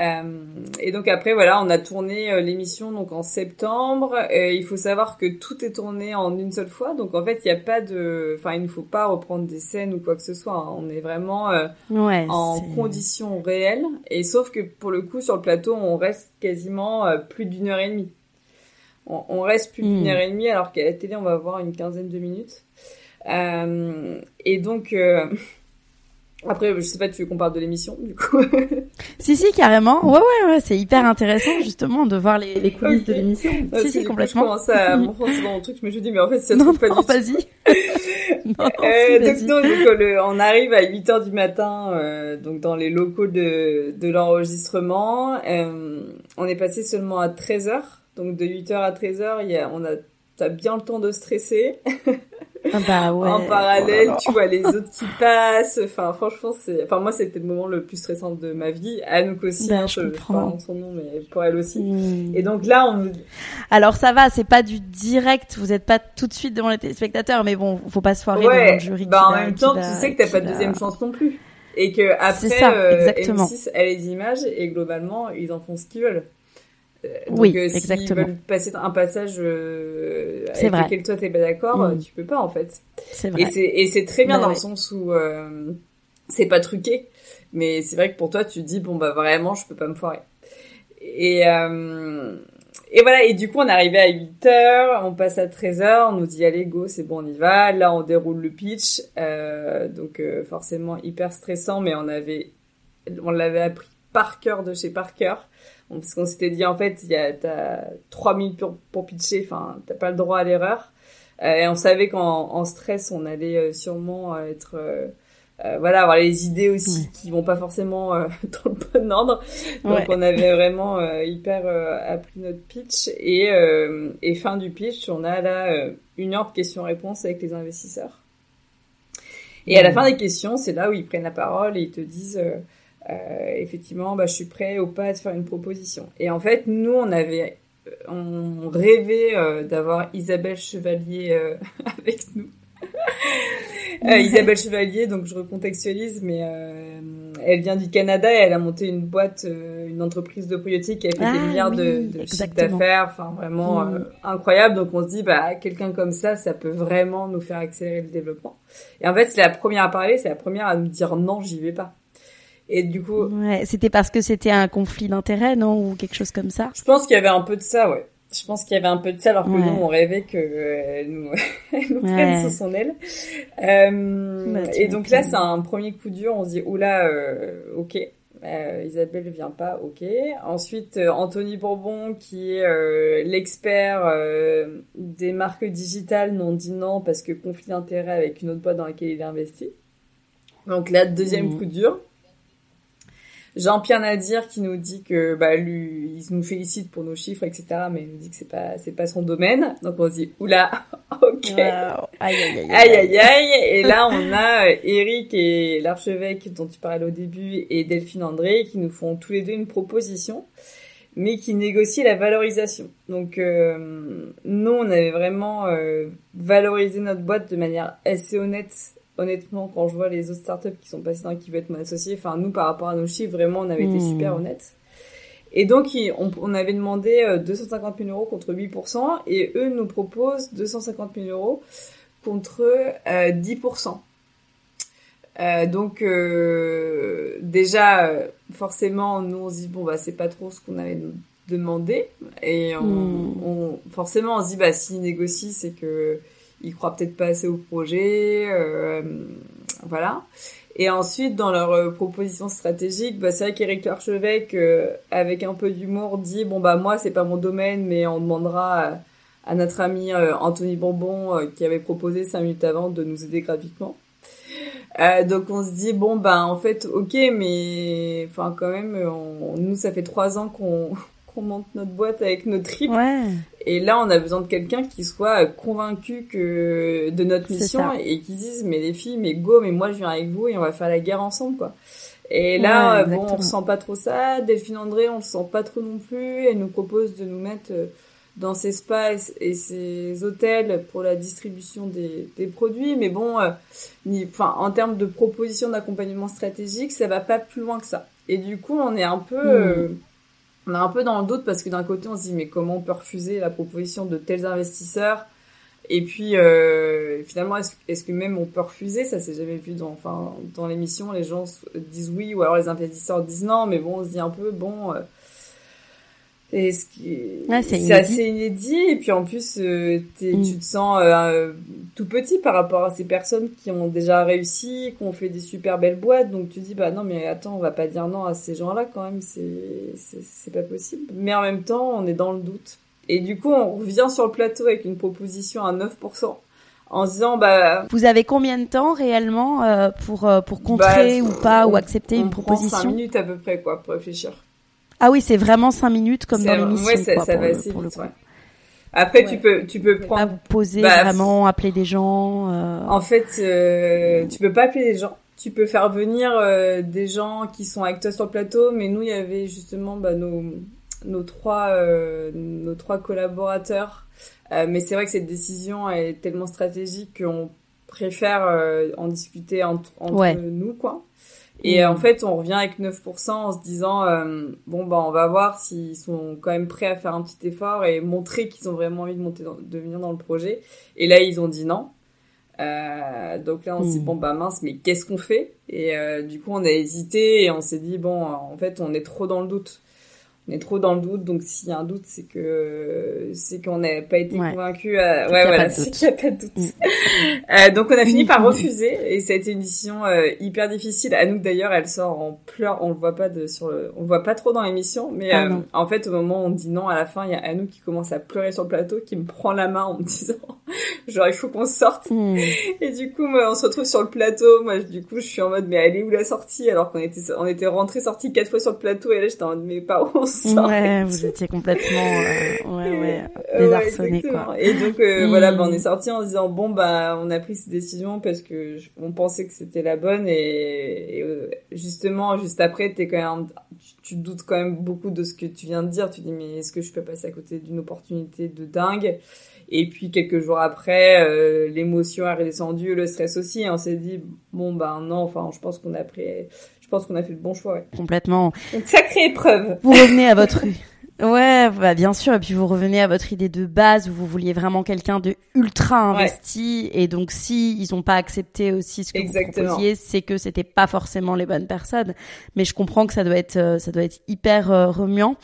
Speaker 2: Euh, et donc après voilà, on a tourné euh, l'émission donc en septembre. Et il faut savoir que tout est tourné en une seule fois, donc en fait il n'y a pas de, enfin il ne faut pas reprendre des scènes ou quoi que ce soit. Hein. On est vraiment euh, en conditions réelles. Et sauf que pour le coup sur le plateau on reste quasiment plus d'une heure et demie. On, reste plus d'une hmm. heure et demie alors qu'à la télé on va avoir une quinzaine de minutes. et donc Après, je sais pas, tu veux qu'on parle de l'émission, du coup
Speaker 1: Si, si, carrément. Ouais, ouais, ouais, c'est hyper intéressant, justement, de voir les, les coulisses de l'émission. si, si, complètement.
Speaker 2: je commence à m'enfoncer dans mon truc, je me suis dit, mais en fait, ça non, pas
Speaker 1: non, vas-y.
Speaker 2: non, euh, donc, non, donc le, on arrive à 8 heures du matin, euh, donc dans les locaux de, de l'enregistrement. Euh, on est passé seulement à 13 heures. Donc, de 8 heures à 13 heures, il y a, on a, t'as bien le temps de stresser.
Speaker 1: Ah bah ouais.
Speaker 2: en parallèle, tu vois les autres qui passent. Enfin, franchement, c'est. Enfin, moi, c'était le moment le plus stressant de ma vie. Anouk aussi.
Speaker 1: Bah,
Speaker 2: hein,
Speaker 1: je
Speaker 2: je
Speaker 1: comprends.
Speaker 2: pas son nom, mais pour elle aussi.
Speaker 1: Hmm.
Speaker 2: Et donc là, on.
Speaker 1: Alors ça va, c'est pas du direct, vous êtes pas tout de suite devant les téléspectateurs, mais bon, faut pas se foirer devant
Speaker 2: Ouais.
Speaker 1: le jury.
Speaker 2: Bah en même temps, tu sais que t'as pas de deuxième chance non plus. Et que après,
Speaker 1: ça,
Speaker 2: euh,
Speaker 1: exactement.
Speaker 2: M6 a les images et globalement, ils en font ce qu'ils veulent. Donc,
Speaker 1: Oui,
Speaker 2: euh,
Speaker 1: exactement.
Speaker 2: veulent passer un passage euh, avec
Speaker 1: vrai.
Speaker 2: lequel toi t'es pas d'accord,
Speaker 1: Mm.
Speaker 2: euh, tu peux pas en fait.
Speaker 1: C'est vrai.
Speaker 2: Et c'est très bien
Speaker 1: Bah
Speaker 2: dans
Speaker 1: ouais.
Speaker 2: le sens où euh, c'est pas truqué, mais c'est vrai que pour toi tu dis bon bah vraiment je peux pas me foirer. Et euh, et voilà et du coup on est arrivé à 8 heures, on passe à 13 heures, on nous dit allez go c'est bon on y va. Là on déroule le pitch, euh, donc euh, forcément hyper stressant, mais on avait on l'avait appris par cœur de chez par cœur. Parce qu'on s'était dit en fait, il y a t'as trois minutes pour, pour pitcher, enfin t'as pas le droit à l'erreur. Euh, et on savait qu'en en stress, on allait euh, sûrement euh, être euh, euh, voilà avoir les idées aussi qui vont pas forcément euh, dans le bon ordre. Donc
Speaker 1: Ouais.
Speaker 2: on avait vraiment euh, hyper euh, appris notre pitch et euh, et fin du pitch, on a là euh, une heure de questions-réponses avec les investisseurs. Et à la fin des questions, c'est là où ils prennent la parole et ils te disent effectivement, bah, je suis prêt ou pas à te faire une proposition. Et en fait, nous, on avait, on rêvait euh, d'avoir Isabelle Chevalier euh, avec nous. Euh, Isabelle Chevalier, donc je recontextualise, mais euh, elle vient du Canada et elle a monté une boîte, euh, une entreprise de probiotiques qui a fait
Speaker 1: Ah,
Speaker 2: des milliards de,
Speaker 1: oui,
Speaker 2: de chiffres d'affaires, enfin vraiment
Speaker 1: Mm.
Speaker 2: euh, incroyable. Donc on se dit, bah quelqu'un comme ça, ça peut vraiment nous faire accélérer le développement. Et en fait, c'est la première à parler, c'est la première à nous dire non, j'y vais pas. Et du coup,
Speaker 1: Ouais, c'était parce que c'était un conflit d'intérêts, non, ou quelque chose comme ça?
Speaker 2: je pense qu'il y avait un peu de ça, ouais. Je pense qu'il y avait un peu de ça, alors que
Speaker 1: Ouais.
Speaker 2: nous, on rêvait que euh, nous, nous
Speaker 1: Ouais.
Speaker 2: prenne sous son aile. Euh,
Speaker 1: Bah,
Speaker 2: et donc là, c'est un premier coup dur. On se dit, oula, euh, ok. Euh, Isabelle vient pas, ok. Ensuite, euh, Anthony Bourbon, qui est euh, l'expert euh, des marques digitales, nous dit non parce que conflit d'intérêt avec une autre boîte dans laquelle il est investi. Donc là, deuxième
Speaker 1: Mhm.
Speaker 2: coup dur. Jean-Pierre Nadir qui nous dit que bah lui il nous félicite pour nos chiffres etc mais il nous dit que c'est pas c'est pas son domaine. Donc on se dit oula ok.
Speaker 1: Aïe, aïe, aïe,
Speaker 2: aïe aïe. aïe et là on a euh, Eric et l'archevêque dont tu parlais au début et Delphine André qui nous font tous les deux une proposition mais qui négocient la valorisation. Donc euh, nous on avait vraiment euh, valorisé notre boîte de manière assez honnête honnêtement, quand je vois les autres startups qui sont passées dans qui veulent être mon associé, enfin, nous, par rapport à nos chiffres, vraiment, on avait été
Speaker 1: Hmm.
Speaker 2: super honnêtes. Et donc, on, on avait demandé euh, 250 000 euros contre 8%, et eux nous proposent 250 000 euros contre euh, 10%. Euh, donc, euh, déjà, euh, forcément, nous, on se dit, bon, bah, c'est pas trop ce qu'on avait demandé. Et on,
Speaker 1: Hmm.
Speaker 2: on- forcément, on se dit, bah, s'ils négocient, c'est que ils croient peut-être pas assez au projet, euh, voilà. Et ensuite, dans leur euh, proposition stratégique, bah, c'est vrai qu'Éric Larchevêque, euh, avec un peu d'humour, dit bon bah moi c'est pas mon domaine, mais on demandera à, notre ami Anthony Bonbon qui avait proposé cinq minutes avant de nous aider gratuitement. Euh, donc on se dit bon bah en fait ok mais enfin quand même nous ça fait trois ans qu'on qu'on monte notre boîte avec nos tripes
Speaker 1: Ouais.
Speaker 2: Et là, on a besoin de quelqu'un qui soit convaincu que de notre mission et qui dise mais les filles, mais go, mais moi je viens avec vous et on va faire la guerre ensemble quoi. Et là,
Speaker 1: Ouais,
Speaker 2: euh, bon, on ressent pas trop ça. Delphine André, on le sent pas trop non plus. Elle nous propose de nous mettre euh, dans ces spas et, ces hôtels pour la distribution des, des produits. Mais bon, euh, ni- enfin, en termes de proposition d'accompagnement stratégique, ça va pas plus loin que ça. Et du coup, on est un peu, euh, on est un peu dans le doute parce que d'un côté, on se dit mais comment on peut refuser la proposition de tels investisseurs? Et puis euh, finalement, est-ce que même on peut refuser? Ça, c'est jamais vu dans, enfin, dans l'émission. Les gens disent oui, ou alors les investisseurs disent non. Mais bon, on se dit un peu bon. euh, Et c'est assez inédit. et puis en plus euh, mm. tu te sens euh, tout petit par rapport à ces personnes qui ont déjà réussi, qui ont fait des super belles boîtes. Donc tu dis bah non mais attends on va pas dire non à ces gens-là quand même. C'est c'est pas possible. Mais en même temps on est dans le doute. Et du coup on revient sur le plateau avec une proposition à 9% en se disant bah
Speaker 1: vous avez combien de temps réellement euh, pour pour contrer bah, ou pas ou accepter une proposition
Speaker 2: prend 5 minutes à peu près quoi pour réfléchir
Speaker 1: ah oui, c'est vraiment cinq minutes comme dans l'émission.
Speaker 2: Ouais, ça, ça va assez vite. Après, tu peux, tu peux prendre.
Speaker 1: Pas vous poser bah, vraiment, appeler des gens. Euh...
Speaker 2: En fait, euh, tu peux pas appeler des gens. Tu peux faire venir euh, des gens qui sont avec toi sur le plateau, mais nous, il y avait justement bah, nos nos trois euh, nos trois collaborateurs. Euh, mais c'est vrai que cette décision est tellement stratégique qu'on préfère en discuter entre, entre nous, quoi. Et mm. en fait, on revient avec 9% en se disant euh, bon bah on va voir s'ils sont quand même prêts à faire un petit effort et montrer qu'ils ont vraiment envie de monter de venir dans le projet. Et là, ils ont dit non. Euh, donc là, on s'est dit mm. bon bah mince, mais qu'est-ce qu'on fait? Et euh, du coup, on a hésité et on s'est dit bon, en fait, on est trop dans le doute on est trop dans le doute. Donc s'il y a un doute, c'est que c'est qu'on n'a pas été convaincu. Ouais, voilà, c'est qu'il n'y a pas de doute. Mm. euh, donc on a fini par refuser et ça a été une décision euh, hyper difficile. Anouk d'ailleurs, elle sort en pleurs. On le voit pas de sur le, on le voit pas trop dans l'émission, mais ah euh, en fait au moment où on dit non à la fin, il y a Anouk qui commence à pleurer sur le plateau, qui me prend la main en me disant genre il faut qu'on sorte. Mm. Et du coup, moi, on se retrouve sur le plateau. Moi, du coup, je suis en mode mais elle est où la sortie? Alors qu'on était on était rentré sorti quatre fois sur le plateau et là j'étais en mode mais pas où
Speaker 1: Ouais, vous étiez complètement euh, ouais, ouais, désarçonné quoi.
Speaker 2: Et donc euh, voilà, bah, on est sorti en disant bon bah on a pris cette décision parce que on pensait que c'était la bonne et, euh, justement juste après t'es quand même tu, doutes quand même beaucoup de ce que tu viens de dire. Tu dis mais est-ce que je peux passer à côté d'une opportunité de dingue? Et puis quelques jours après, l'émotion est redescendue, le stress aussi. Et on s'est dit bon bah non, enfin je pense qu'on a pris je pense qu'on a fait le bon choix. Ouais.
Speaker 1: Complètement.
Speaker 2: Une sacrée épreuve.
Speaker 1: Vous revenez à votre Ouais, bah bien sûr. Et puis vous revenez à votre idée de base où vous vouliez vraiment quelqu'un de ultra investi. Et donc si ils ont pas accepté aussi ce que vous proposiez, c'est que c'était pas forcément les bonnes personnes. Mais je comprends que ça doit être euh, ça doit être hyper euh, remuant.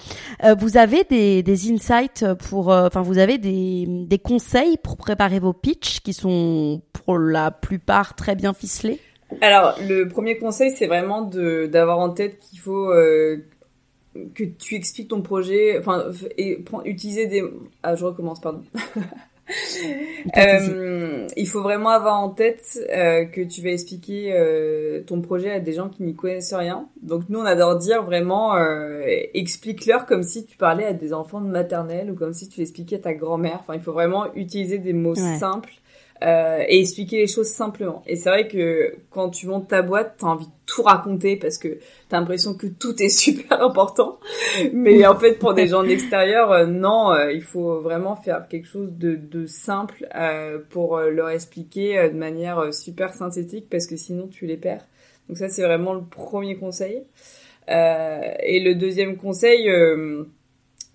Speaker 1: Euh, vous avez des, des insights pour, euh, enfin vous avez des des conseils pour préparer vos pitchs qui sont pour la plupart très bien ficelés?
Speaker 2: Alors, le premier conseil, c'est vraiment de d'avoir en tête qu'il faut euh, que tu expliques ton projet, enfin, et utiliser des. Ah, je recommence, pardon. euh, il faut vraiment avoir en tête euh, que tu vas expliquer euh, ton projet à des gens qui n'y connaissent rien. Donc nous, on adore dire vraiment, euh, explique-leur comme si tu parlais à des enfants de maternelle ou comme si tu expliquais à ta grand-mère. Enfin, il faut vraiment utiliser des mots simples euh, et expliquer les choses simplement. Et c'est vrai que quand tu montes ta boîte, t'as envie de tout raconter parce que t'as l'impression que tout est super important. Mais en fait, pour des gens de l'extérieur, euh, non, euh, il faut vraiment faire quelque chose de, de simple pour leur expliquer de manière super synthétique parce que sinon tu les perds. Donc ça, c'est vraiment le premier conseil. et le deuxième conseil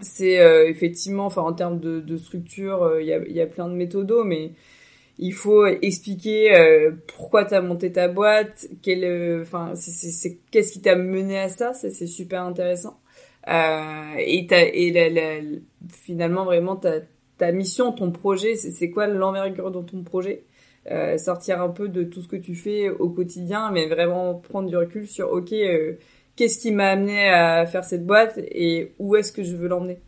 Speaker 2: c'est effectivement, enfin en termes de, de structure, il y, a, y, a, plein de méthodos, mais il faut expliquer euh, pourquoi tu as monté ta boîte, quel, euh, enfin, c'est, qu'est-ce qui t'a mené à ça, ça c'est super intéressant. Euh, et t'as, et la, la, finalement vraiment ta, ta mission, ton projet, c'est, quoi l'envergure de ton projet? Euh, Sortir un peu de tout ce que tu fais au quotidien, mais vraiment prendre du recul sur ok, euh, qu'est-ce qui m'a amené à faire cette boîte et où est-ce que je veux l'emmener?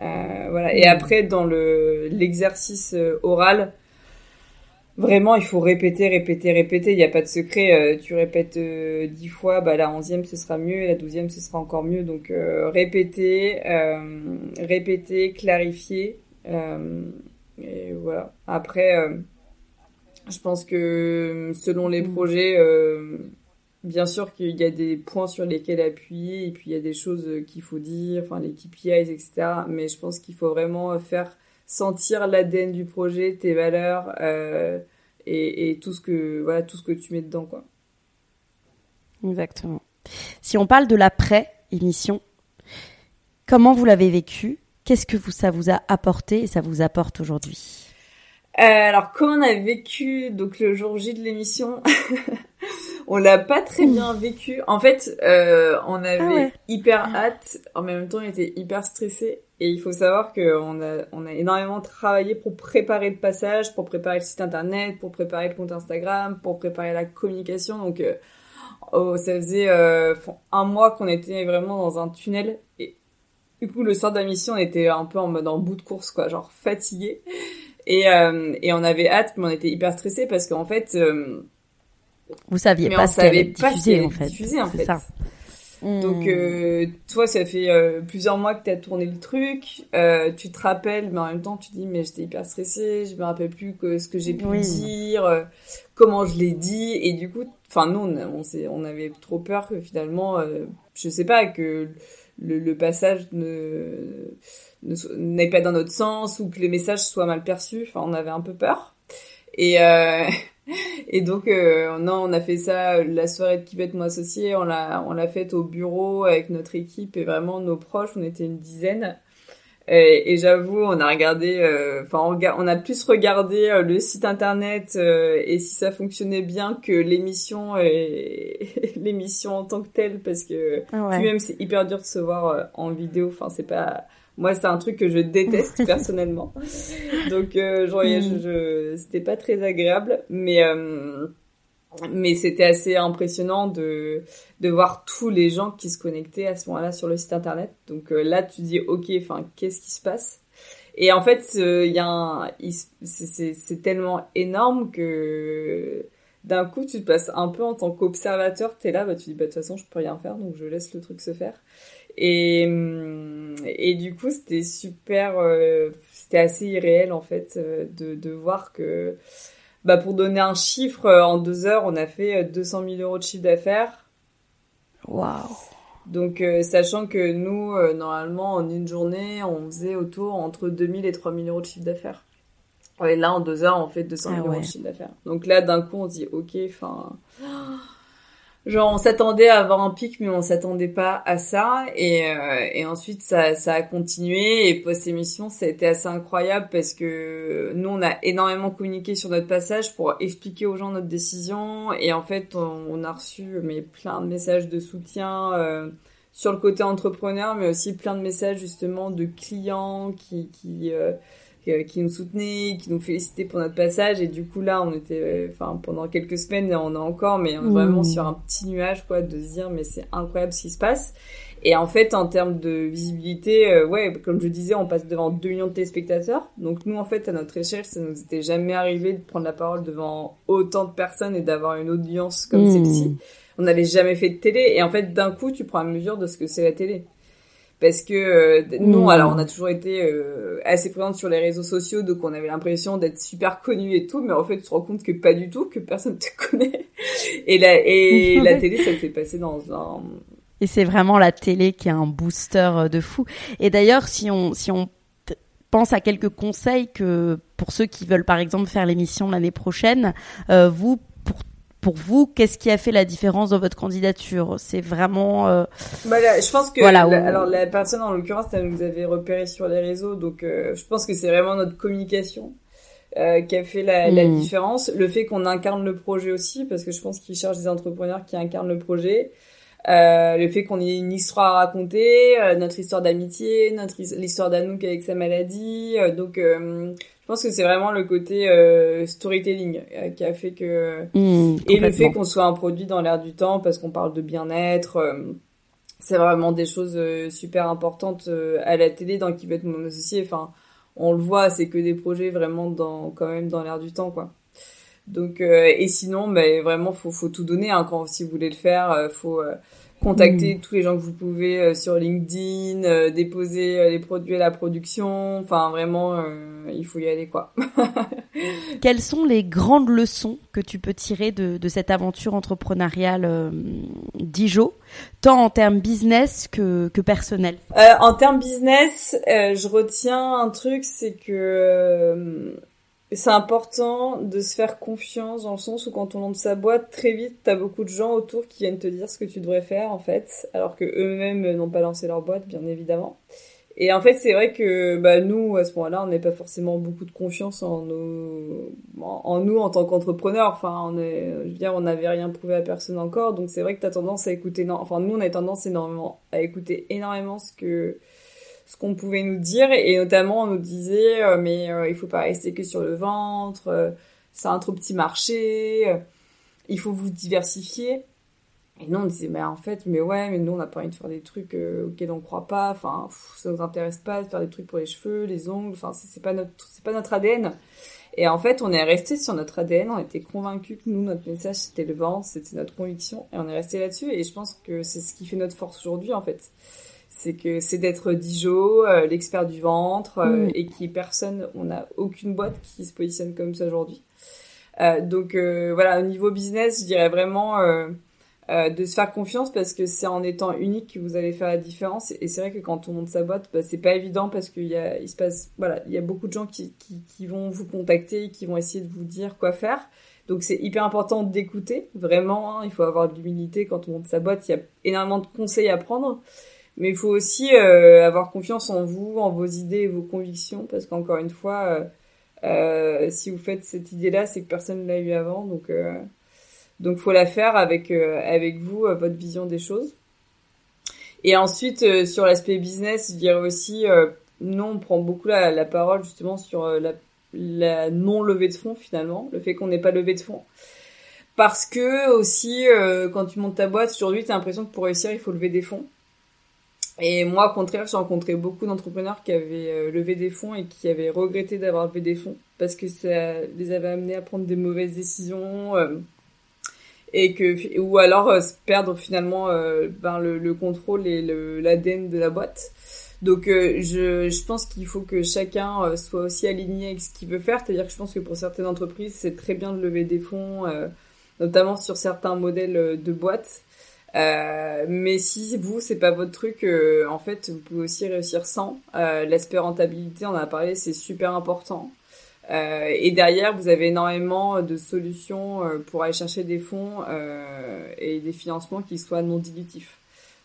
Speaker 2: voilà. Et après dans le l'exercice oral Vraiment, il faut répéter, répéter, répéter. Il n'y a pas de secret. Euh, tu répètes euh, dix fois, bah la onzième ce sera mieux, et la douzième ce sera encore mieux. Donc euh, répéter, répéter, clarifier. et voilà. Après, je pense que selon les mm. projets, bien sûr qu'il y a des points sur lesquels appuyer, et puis il y a des choses qu'il faut dire, enfin les KPIs, etc. Mais je pense qu'il faut vraiment faire sentir l'ADN du projet, tes valeurs euh, et, et, tout ce que voilà tout ce que tu mets dedans quoi.
Speaker 1: Exactement. Si on parle de l'après émission, comment vous l'avez vécu? Qu'est-ce que vous, ça vous a apporté et ça vous apporte aujourd'hui?
Speaker 2: Euh, Alors comment on a vécu donc le jour J de l'émission? On l'a pas très bien vécu. En fait, euh, on avait
Speaker 1: Ah ouais.
Speaker 2: hyper hâte. En même temps, on était hyper stressé. Et il faut savoir qu'on a, on a énormément travaillé pour préparer le passage, pour préparer le site internet, pour préparer le compte Instagram, pour préparer la communication. Donc, euh, oh, ça faisait euh, un mois qu'on était vraiment dans un tunnel. Et du coup, le soir de la mission, on était un peu en mode en bout de course, quoi, genre fatigué. Et, euh, et on avait hâte, mais on était hyper stressé parce qu'en fait, euh,
Speaker 1: Vous saviez
Speaker 2: mais
Speaker 1: pas
Speaker 2: on
Speaker 1: ce
Speaker 2: savait pas
Speaker 1: diffusé en fait.
Speaker 2: diffusé, en
Speaker 1: C'est
Speaker 2: fait.
Speaker 1: ça.
Speaker 2: Donc
Speaker 1: Hmm.
Speaker 2: euh, toi, ça fait euh, plusieurs mois que tu as tourné le truc, euh, tu te rappelles, mais en même temps tu dis mais j'étais hyper stressée, je me rappelle plus que ce que j'ai pu
Speaker 1: Oui.
Speaker 2: dire, comment je l'ai dit, et du coup, enfin nous on, on, avait trop peur que finalement, je sais pas, que le, le passage ne n'aille pas dans notre sens ou que les messages soient mal perçus, enfin on avait un peu peur. Et et donc, euh, non, on a fait ça, la soirée de Kibet, mon associé, on l'a, on l'a faite au bureau avec notre équipe et vraiment nos proches, on était une dizaine. Et, et j'avoue, on a regardé, euh, enfin, on, a plus regardé euh, le site internet et si ça fonctionnait bien que l'émission et l'émission en tant que telle, parce que
Speaker 1: Ah ouais.
Speaker 2: puis même c'est hyper dur de se voir en vidéo. Enfin, c'est pas. Moi, c'est un truc que je déteste personnellement. Donc, euh, genre, je, je- c'était pas très agréable, mais euh, mais c'était assez impressionnant de de voir tous les gens qui se connectaient à ce moment-là sur le site internet. Donc euh, là, tu dis, ok, enfin, qu'est-ce qui se passe? Et en fait, euh, il y a un, c'est tellement énorme que d'un coup, tu te passes un peu en tant qu'observateur, t'es là, bah, tu dis, bah, de toute façon, je peux rien faire, donc je laisse le truc se faire. Et, hum, et du coup, c'était super, euh, c'était assez irréel, en fait, euh, de, de voir que, bah, pour donner un chiffre, euh, en deux heures, on a fait euh, 200 000 euros de chiffre d'affaires.
Speaker 1: Waouh.
Speaker 2: Donc, euh, sachant que nous, euh, normalement, en une journée, on faisait autour entre 2000 et 3000 euros de chiffre d'affaires. Et là, en deux heures, on fait 200 000
Speaker 1: Ah
Speaker 2: euros de chiffre d'affaires. Donc là, d'un coup, on se dit, ok, enfin... Genre, on s'attendait à avoir un pic, mais on s'attendait pas à ça. Et, euh, et ensuite, ça, ça a continué. Et post-émission, ça a été assez incroyable parce que nous, on a énormément communiqué sur notre passage pour expliquer aux gens notre décision. Et en fait, on, a reçu mais plein de messages de soutien euh, sur le côté entrepreneur, mais aussi plein de messages justement de clients qui... qui euh, euh, qui nous soutenaient, qui nous félicitaient pour notre passage. Et du coup, là, on était, euh, enfin, pendant quelques semaines, on a encore, mais on est vraiment
Speaker 1: Mmh.
Speaker 2: sur un petit nuage, quoi, de se dire, mais c'est incroyable ce qui se passe. Et en fait, en termes de visibilité, euh, ouais, comme je disais, on passe devant 2 millions de téléspectateurs. Donc nous, en fait, à notre échelle, ça nous était jamais arrivé de prendre la parole devant autant de personnes et d'avoir une audience comme
Speaker 1: Mmh.
Speaker 2: celle-ci. On n'avait jamais fait de télé. Et en fait, d'un coup, tu prends la mesure de ce que c'est la télé. Parce que euh, nous,
Speaker 1: Mmh.
Speaker 2: alors on a toujours été euh, assez présente sur les réseaux sociaux, donc on avait l'impression d'être super connus et tout, mais en fait tu te rends compte que pas du tout, que personne te connaît. Et la, et la télé, ça te fait passer dans un...
Speaker 1: Et c'est vraiment la télé qui est un booster euh, de fou. Et d'ailleurs, si on, si on pense à quelques conseils que pour ceux qui veulent par exemple faire l'émission l'année prochaine, euh, vous pour vous, qu'est-ce qui a fait la différence dans votre candidature? C'est vraiment euh,
Speaker 2: Bah, là, je pense que
Speaker 1: Voilà,
Speaker 2: la- alors la personne en l'occurrence, elle nous avait repéré sur les réseaux, donc euh, je pense que c'est vraiment notre communication euh, qui a fait la, la
Speaker 1: Mm.
Speaker 2: différence. Le fait qu'on incarne le projet aussi, parce que je pense qu'ils cherchent des entrepreneurs qui incarnent le projet. Euh, le fait qu'on ait une histoire à raconter, notre histoire d'amitié, notre his- l'histoire d'Anouk avec sa maladie. donc, pense que c'est vraiment le côté euh, storytelling euh, qui a fait que
Speaker 1: hmm,
Speaker 2: et le fait qu'on soit un produit dans l'air du temps, parce qu'on parle de bien-être, euh, c'est vraiment des choses euh, super importantes euh, à la télé dans qui va être mon associé. Enfin, on le voit, c'est que des projets vraiment dans quand même dans l'air du temps, quoi. Donc euh, et sinon, ben vraiment, faut faut tout donner. Hein, quand si vous voulez le faire, euh, faut contacter tous les gens que vous pouvez euh, sur LinkedIn, euh, déposer euh, les produits à la production. Enfin, vraiment, euh, il faut y aller, quoi.
Speaker 1: Quelles sont les grandes leçons que tu peux tirer de, de cette aventure entrepreneuriale euh, d'Ijo, tant en termes business que, que personnel?
Speaker 2: En termes business, je retiens un truc, c'est que c'est important de se faire confiance dans le sens où quand on lance sa boîte, très vite, t'as beaucoup de gens autour qui viennent te dire ce que tu devrais faire en fait, alors que eux-mêmes n'ont pas lancé leur boîte, bien évidemment. Et en fait, c'est vrai que bah, nous, à ce moment-là, on n'est pas forcément beaucoup de confiance en, nos, en nous en tant qu'entrepreneurs. Enfin, on est, je veux dire, on n'avait rien prouvé à personne encore. Donc c'est vrai que tu as tendance à écouter, enfin nous, on a tendance énormément à écouter énormément ce que ce qu'on pouvait nous dire et notamment on nous disait euh, mais euh, il faut pas rester que sur le ventre, euh, c'est un trop petit marché, il faut vous diversifier. Et nous, on disait, mais en fait, mais ouais, mais nous, on n'a pas envie de faire des trucs euh, auxquels on croit pas. Enfin, ça nous intéresse pas de faire des trucs pour les cheveux, les ongles. Enfin, c'est pas notre, c'est pas notre ADN. Et en fait, on est resté sur notre ADN. On était convaincus que nous, notre message, c'était le vent, c'était notre conviction. Et on est resté là-dessus. Et je pense que c'est ce qui fait notre force aujourd'hui, en fait. C'est que c'est d'être Dijon, euh, l'expert du ventre, euh, mm. et qui personne, on n'a aucune boîte qui se positionne comme ça aujourd'hui. donc voilà, au niveau business, je dirais vraiment euh, de se faire confiance parce que c'est en étant unique que vous allez faire la différence. Et c'est vrai que quand on monte sa boîte, bah, c'est pas évident parce qu'il y a, il se passe, voilà, il y a beaucoup de gens qui, qui, qui vont vous contacter, qui vont essayer de vous dire quoi faire. Donc c'est hyper important d'écouter, vraiment. Hein, il faut avoir de l'humilité quand on monte sa boîte. Il y a énormément de conseils à prendre, mais il faut aussi euh, avoir confiance en vous, en vos idées et vos convictions, parce qu'encore une fois, euh, euh si vous faites cette idée-là, c'est que personne ne l'a eu avant, donc donc faut la faire avec euh, avec vous euh, votre vision des choses. Et ensuite euh, sur l'aspect business, je dirais aussi nous on prend beaucoup la, la parole justement sur la, la non levée de fonds finalement, le fait qu'on n'ait pas levé de fonds. Parce que aussi quand tu montes ta boîte, aujourd'hui tu as l'impression que pour réussir il faut lever des fonds. Et moi, au contraire, j'ai rencontré beaucoup d'entrepreneurs qui avaient levé des fonds et qui avaient regretté d'avoir levé des fonds parce que ça les avait amenés à prendre des mauvaises décisions, et que ou alors euh, perdre finalement euh, ben, le, le, contrôle et l'ADN de la boîte. Donc euh, je, je pense qu'il faut que chacun euh, soit aussi aligné avec ce qu'il veut faire. C'est-à-dire que je pense que pour certaines entreprises, c'est très bien de lever des fonds, notamment sur certains modèles de boîtes. Mais si vous, c'est pas votre truc, en fait, vous pouvez aussi réussir sans. L'aspect rentabilité, on en a parlé, c'est super important. Euh, et derrière, vous avez énormément de solutions euh, pour aller chercher des fonds euh, et des financements qui soient non dilutifs.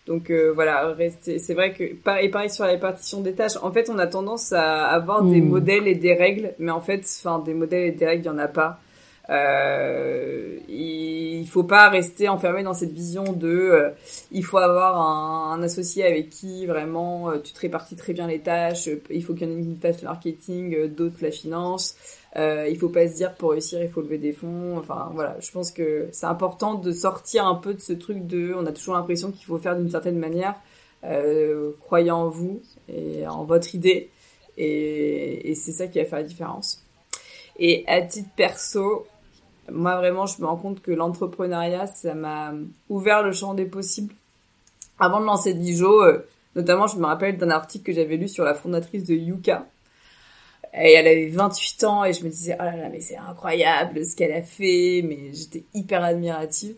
Speaker 2: Donc voilà, c'est vrai que pareil, pareil sur la répartition des tâches. En fait, on a tendance à avoir des hmm. modèles et des règles, mais en fait, enfin des modèles et des règles, il y en a pas. Euh, il faut pas rester enfermé dans cette vision de euh, il faut avoir un, un, associé avec qui vraiment euh, tu te répartis très bien les tâches, il faut qu'il y en ait une tâche marketing, euh, d'autres la finance. Euh, il faut pas se dire pour réussir il faut lever des fonds. Enfin voilà, je pense que c'est important de sortir un peu de ce truc de on a toujours l'impression qu'il faut faire d'une certaine manière, euh, croyant en vous et en votre idée. Et c'est ça qui va faire la différence. Et à titre perso, moi, vraiment, je me rends compte que l'entrepreneuriat, ça m'a ouvert le champ des possibles. Avant de lancer Dijo, euh, notamment, je me rappelle d'un article que j'avais lu sur la fondatrice de Yuka. Et elle avait 28 ans et je me disais, oh là là, mais c'est incroyable ce qu'elle a fait, mais j'étais hyper admirative.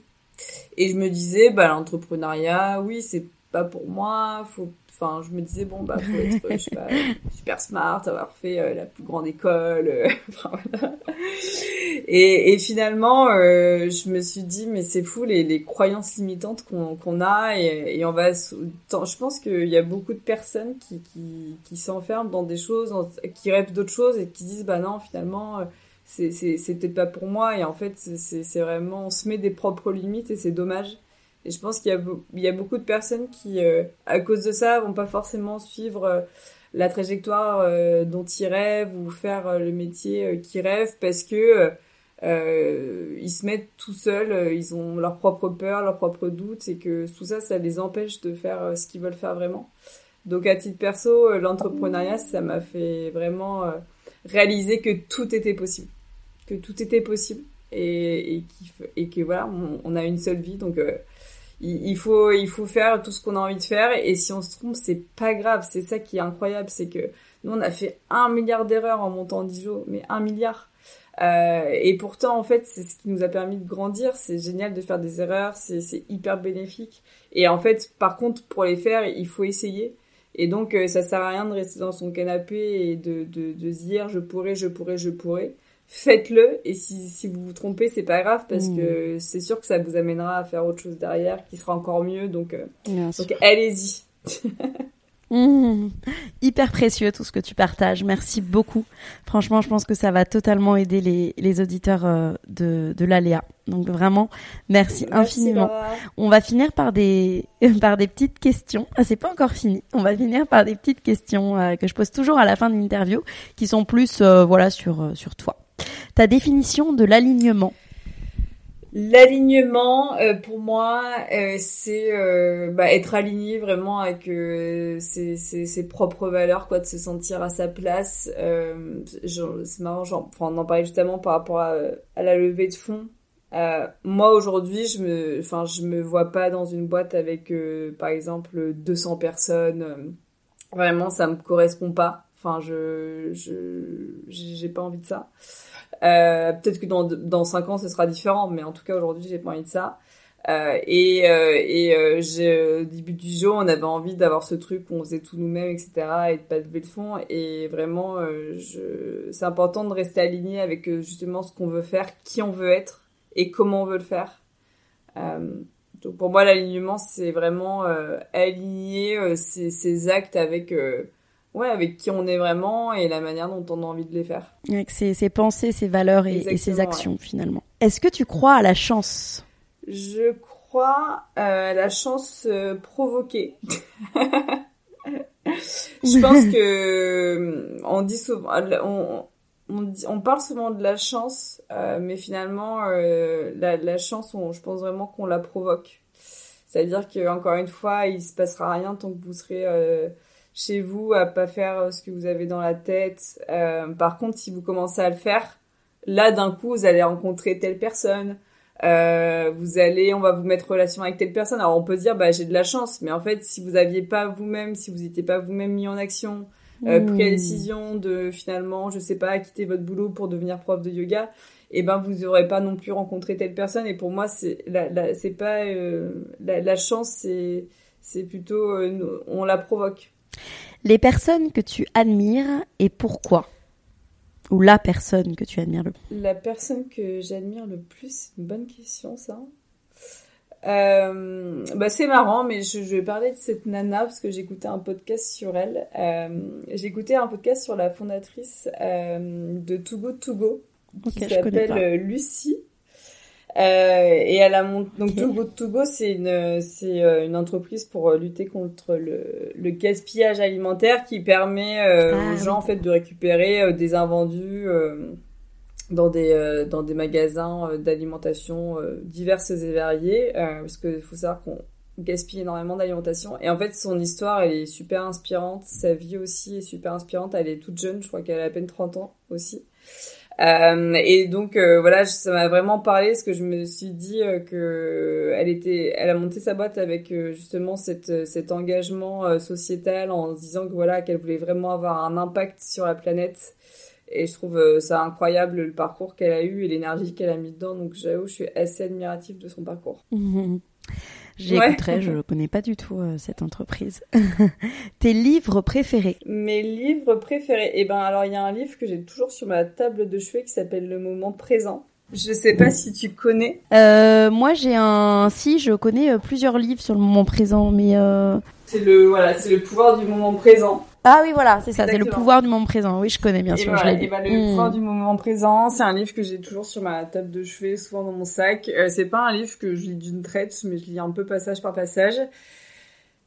Speaker 2: Et je me disais, bah, l'entrepreneuriat, oui, c'est pas pour moi, faut Enfin, je me disais bon bah faut être je sais pas, super smart, avoir fait euh, la plus grande école. Euh, enfin, voilà. et, et, finalement, euh, je me suis dit mais c'est fou les, les croyances limitantes qu'on qu'on a et, et, on va. Je pense qu'il y a beaucoup de personnes qui qui, qui s'enferment dans des choses, qui rêvent d'autres choses et qui disent bah non finalement c'est c'est peut-être pas pour moi et en fait c'est vraiment on se met des propres limites et c'est dommage et je pense qu'il y a, beaucoup de personnes qui, euh, à cause de ça, vont pas forcément suivre euh, la trajectoire euh, dont ils rêvent ou faire le métier qu'ils rêvent parce que ils se mettent tout seuls, ils ont leur propre peur, leurs propres doutes et que tout ça, ça les empêche de faire ce qu'ils veulent faire vraiment. Donc à titre perso, l'entrepreneuriat, ça m'a fait vraiment réaliser que tout était possible, que tout était possible et, et, et que voilà, on, on, a une seule vie, donc il, faut il faut faire tout ce qu'on a envie de faire. Et si on se trompe c'est pas grave. C'est ça qui est incroyable. C'est que nous on a fait un milliard d'erreurs en montant Dijon mais un milliard. Euh, et pourtant en fait c'est ce qui nous a permis de grandir. C'est génial de faire des erreurs. C'est c'est hyper bénéfique. Et en fait par contre pour les faire il faut essayer. Et donc euh, ça sert à rien de rester dans son canapé et de de, de dire je pourrais je pourrais je pourrais faites-le et si, si vous vous trompez c'est pas grave parce mmh. que c'est sûr que ça vous amènera à faire autre chose derrière qui sera encore mieux donc euh, donc allez-y
Speaker 1: Mmh. hyper précieux tout ce que tu partages. Merci beaucoup. Franchement, je pense que ça va totalement aider les, les auditeurs euh, de, de l'Aléa. Donc vraiment, merci, infiniment. On va finir par des par des petites questions. Ah, c'est pas encore fini. On va finir par des petites questions euh, que je pose toujours à la fin de l'interview, qui sont plus voilà sur sur toi. Ta définition de l'alignement.
Speaker 2: L'alignement, euh, pour moi, euh, c'est euh, bah, être aligné vraiment avec ses, propres valeurs, quoi, de se sentir à sa place. c'est marrant, on en parlait justement par rapport à, à la levée de fonds. moi aujourd'hui, je me, enfin, je me vois pas dans une boîte avec, par exemple, 200 personnes. vraiment, ça me correspond pas. Enfin, je, je, pas envie de ça. Euh, peut-être que dans dans cinq ans ce sera différent, mais en tout cas aujourd'hui j'ai pas envie de ça. Euh, et euh, et au début du jeu on avait envie d'avoir ce truc où on faisait tout nous-mêmes etc et de pas lever le fond et vraiment c'est important de rester aligné avec justement ce qu'on veut faire, qui on veut être et comment on veut le faire. donc pour moi l'alignement c'est vraiment aligner ses, ses, actes avec ouais, avec qui on est vraiment et la manière dont on a envie de les faire.
Speaker 1: Avec ses, pensées, ses valeurs et, ses actions finalement. Est-ce que tu crois à la chance?
Speaker 2: Je crois à la chance euh, provoquée. Je pense que euh, on dit souvent, on, on, parle souvent de la chance, euh, mais finalement la, la, chance, on, je pense vraiment qu'on la provoque. C'est-à-dire que encore une fois, il se passera rien tant que vous serez chez vous à pas faire euh, ce que vous avez dans la tête. Euh, par contre, si vous commencez à le faire, là d'un coup, vous allez rencontrer telle personne. Euh, vous allez, on va vous mettre en relation avec telle personne. Alors on peut dire, bah j'ai de la chance, mais en fait, si vous aviez pas vous-même, si vous n'étiez pas vous-même mis en action, euh, pris la décision de finalement, je sais pas, quitter votre boulot pour devenir prof de yoga, et eh ben vous aurez pas non plus rencontré telle personne. Et pour moi, c'est la, la c'est pas euh, la, la, chance, c'est c'est plutôt euh, on la provoque.
Speaker 1: Les personnes que tu admires et pourquoi? Ou la personne que tu admires le plus?
Speaker 2: La personne que j'admire le plus, c'est une bonne question ça. Euh, bah c'est marrant, mais je, vais parler de cette nana parce que écouté un podcast sur elle. Euh, écouté un podcast sur la fondatrice euh, de Too Go To Go, qui s'appelle Lucie. Euh, et elle a monté donc Togo Togo c'est une c'est euh, une entreprise pour euh, lutter contre le, le gaspillage alimentaire qui permet euh, ah aux gens en fait de récupérer des invendus dans des dans des magasins d'alimentation diverses et variées parce que faut savoir qu'on gaspille énormément d'alimentation. Et en fait son histoire elle est super inspirante. Sa vie aussi est super inspirante. Elle est toute jeune je crois qu'elle a à peine 30 ans aussi euh, et donc euh, voilà, ça m'a vraiment parlé parce que je me suis dit euh, que elle était, elle a monté sa boîte avec justement cette, cet engagement sociétal en disant que voilà qu'elle voulait vraiment avoir un impact sur la planète. Et je trouve ça incroyable le parcours qu'elle a eu et l'énergie qu'elle a mis dedans. Donc j'avoue, je suis assez admirative de son parcours.
Speaker 1: J'écouterai, je ne connais pas du tout euh, cette entreprise. Tes livres préférés?
Speaker 2: Mes livres préférés Eh ben alors il y a un livre que j'ai toujours sur ma table de chevet qui s'appelle Le moment présent. Je sais pas si tu connais.
Speaker 1: Euh, moi j'ai un si je connais euh, plusieurs livres sur le moment présent mais euh...
Speaker 2: c'est le voilà, c'est le pouvoir du moment présent.
Speaker 1: Ah oui, voilà, c'est ça, c'est le pouvoir du moment présent. Oui, je connais bien sûr.
Speaker 2: je et bah, le hmm. pouvoir du moment présent, c'est un livre que j'ai toujours sur ma table de chevet, souvent dans mon sac. Euh, c'est pas un livre que je lis d'une traite, mais je lis un peu passage par passage.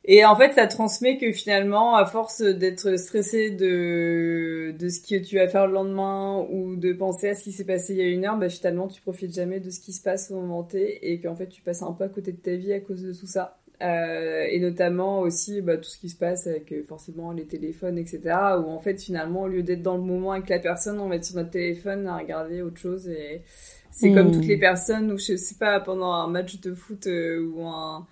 Speaker 2: Et en fait, ça transmet que finalement, à force d'être stressé de de ce que tu vas faire le lendemain ou de penser à ce qui s'est passé il y a une heure, bah finalement, tu profites jamais de ce qui se passe au moment T et qu'en fait, tu passes un peu à côté de ta vie à cause de tout ça. Euh, et notamment aussi bah, tout ce qui se passe avec euh, forcément les téléphones, etc. Où en fait finalement au lieu d'être dans le moment avec la personne, on va être sur notre téléphone à regarder autre chose. Et c'est comme toutes hmm. les personnes où je sais pas pendant un match de foot euh, ou un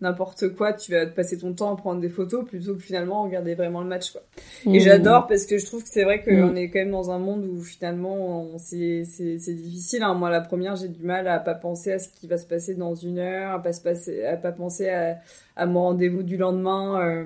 Speaker 2: n'importe quoi, tu vas te passer ton temps à prendre des photos plutôt que finalement regarder vraiment le match quoi. Et mmh. j'adore parce que je trouve que c'est vrai qu'on mmh. est quand même dans un monde où finalement c'est difficile hein. Moi la première, j'ai du mal à pas penser à ce qui va se passer dans une heure, à pas se passer à pas penser à à mon rendez-vous du lendemain euh,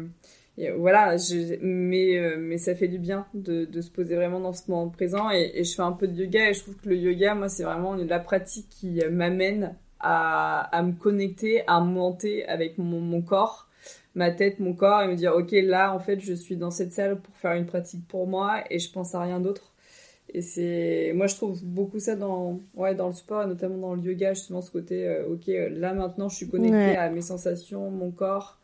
Speaker 2: voilà, je, mais euh, mais ça fait du bien de, de se poser vraiment dans ce moment présent et, et je fais un peu de yoga et je trouve que le yoga moi c'est vraiment la pratique qui m'amène à, à me connecter, à monter avec mon, mon corps. ma tête, mon corps et me dire ok là en fait je suis dans cette salle pour faire une pratique pour moi et je pense à rien d'autre. Et c'est moi je trouve beaucoup ça dans ouais dans le sport notamment dans le yoga justement ce côté euh, ok là maintenant je suis connectée à mes sensations, mon corps.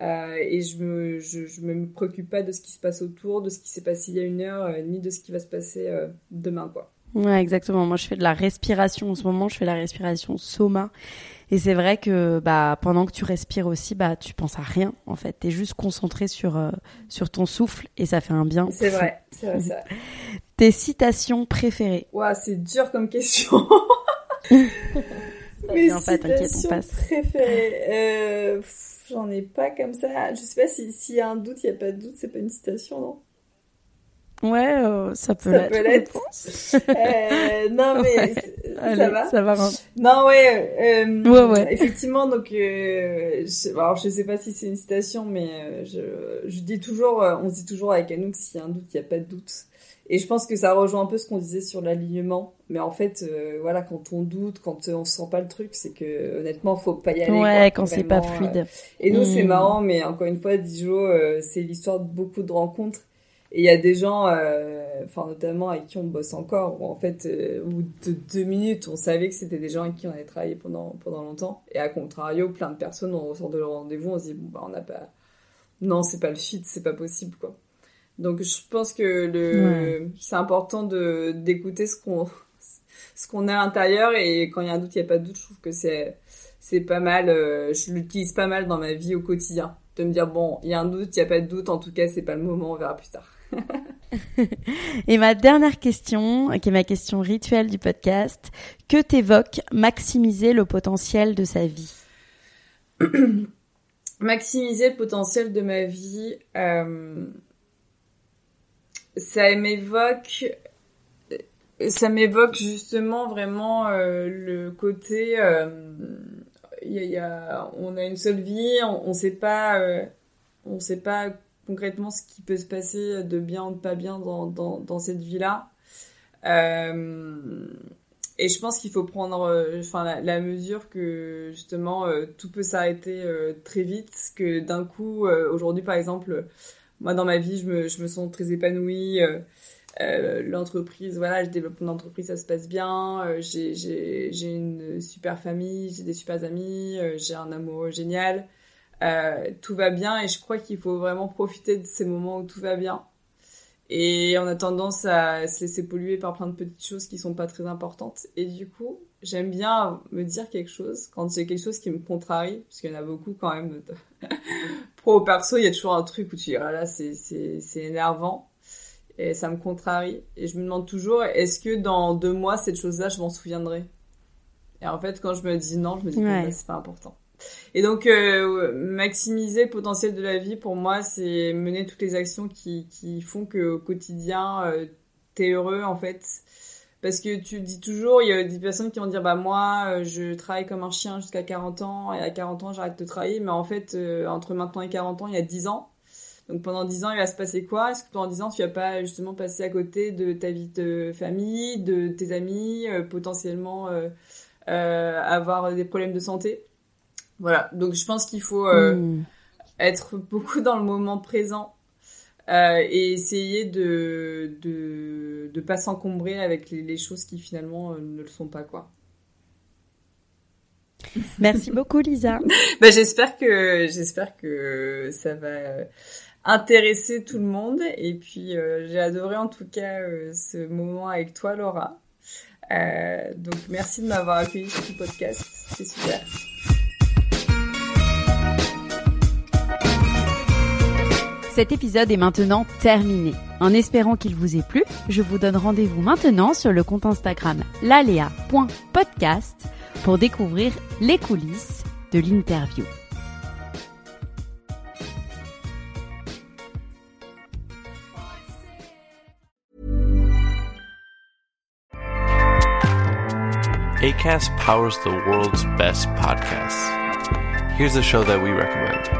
Speaker 2: Euh, et je me je, je, me préoccupe pas de ce qui se passe autour, de ce qui s'est passé il y a une heure, euh, ni de ce qui va se passer euh, demain quoi.
Speaker 1: Ouais, exactement. Moi, je fais de la respiration en ce moment. Je fais la respiration soma. Et c'est vrai que bah pendant que tu respires aussi, bah tu penses à rien en fait. T'es juste concentré sur euh, sur ton souffle et ça fait un bien.
Speaker 2: C'est vrai, c'est vrai.
Speaker 1: Tes citations préférées?
Speaker 2: Ouah, c'est dur comme question.
Speaker 1: Mes citations
Speaker 2: préférées. Euh, J'en ai pas comme ça. Je sais pas s'il si y a un doute, il y a pas de doute. C'est pas une citation, non?
Speaker 1: Ouais, euh, ça peut l'être.
Speaker 2: Ça peut l'être. euh, non, mais ça va.
Speaker 1: Ça va.
Speaker 2: Non, ouais. Euh,
Speaker 1: ouais, ouais.
Speaker 2: Effectivement, donc, euh, je, alors je sais pas si c'est une citation, mais euh, je, je dis toujours, euh, on se dit toujours avec Anouk, s'il y a un doute, il n'y a pas de doute. Et je pense que ça rejoint un peu ce qu'on disait sur l'alignement. Mais en fait, euh, voilà, quand on doute, quand on sent pas le truc, c'est que honnêtement, faut pas y aller.
Speaker 1: Ouais, quand c'est pas fluide.
Speaker 2: Et nous, c'est hmm. marrant, mais encore une fois, Dijo, c'est l'histoire de beaucoup de rencontres et il y a des gens, euh, enfin notamment avec qui on bosse encore, où en fait, euh, au bout de deux minutes, on savait que c'était des gens avec qui on avait travaillé pendant pendant longtemps. Et à contrario, plein de personnes, on ressort de leur rendez-vous, on se dit bon bah on n'a pas, non c'est pas le fit, c'est pas possible quoi. Donc je pense que le, c'est important de d'écouter ce qu'on ce qu'on a à l'intérieur et quand il y a un doute, il y a pas de doute. Je trouve que c'est c'est pas mal. Euh, je l'utilise pas mal dans ma vie au quotidien de me dire bon, il y a un doute, il y a pas de doute. En tout cas, c'est pas le moment, on verra plus tard.
Speaker 1: Et ma dernière question, qui est ma question rituelle du podcast, que t'évoque maximiser le potentiel de sa vie?
Speaker 2: Maximiser le potentiel de ma vie, euh, ça m'évoque, justement vraiment euh, le côté, euh, y a, on a une seule vie, on, on sait pas, euh, on sait pas concrètement ce qui peut se passer de bien ou de pas bien dans, dans, cette vie-là. Euh, et je pense qu'il faut prendre euh, enfin, la, mesure que justement euh, tout peut s'arrêter euh, très vite, que d'un coup, aujourd'hui par exemple, moi dans ma vie, je me, je me sens très épanouie. l'entreprise, voilà, je développe mon entreprise, ça se passe bien. j'ai une super famille, j'ai des super amis, j'ai un amour génial. Euh, tout va bien et je crois qu'il faut vraiment profiter de ces moments où tout va bien. Et on a tendance à se laisser polluer par plein de petites choses qui sont pas très importantes. Et du coup, j'aime bien me dire quelque chose quand j'ai quelque chose qui me contrarie, parce qu'il y en a beaucoup quand même. Pro ou perso, il y a toujours un truc où tu dis, ah là, c'est, c'est, c'est énervant. Et ça me contrarie. Et je me demande toujours, est-ce que dans deux mois, cette chose-là, je m'en souviendrai? Et en fait, quand je me dis non, je me dis, ouais. bah, c'est pas important. Et donc, euh, maximiser le potentiel de la vie, pour moi, c'est mener toutes les actions qui, font que au quotidien, euh, t'es heureux, en fait. Parce que tu dis toujours, il y a des personnes qui vont dire, bah moi, euh, je travaille comme un chien jusqu'à 40 ans, et à 40 ans, j'arrête de travailler. Mais en fait, euh, entre maintenant et 40 ans, il y a 10 ans. Donc pendant 10 ans, il va se passer quoi? Est-ce que pendant 10 ans, tu vas pas justement passer à côté de ta vie de famille, de tes amis, potentiellement avoir des problèmes de santé? Voilà, donc je pense qu'il faut euh, mmh. être beaucoup dans le moment présent euh, et essayer de de de pas s'encombrer avec les, les, choses qui finalement euh, ne le sont pas quoi.
Speaker 1: Merci beaucoup Lisa.
Speaker 2: bah, j'espère que j'espère que ça va intéresser tout le monde et puis euh, j'ai adoré en tout cas euh, ce moment avec toi Laura. Euh, donc merci de m'avoir accueilli sur ce podcast, c'est super.
Speaker 1: Cet épisode est maintenant terminé. En espérant qu'il vous ait plu, je vous donne rendez-vous maintenant sur le compte Instagram lalea.podcast pour découvrir les coulisses de l'interview.
Speaker 5: ACAST powers the world's best podcasts. Here's a show that we recommend.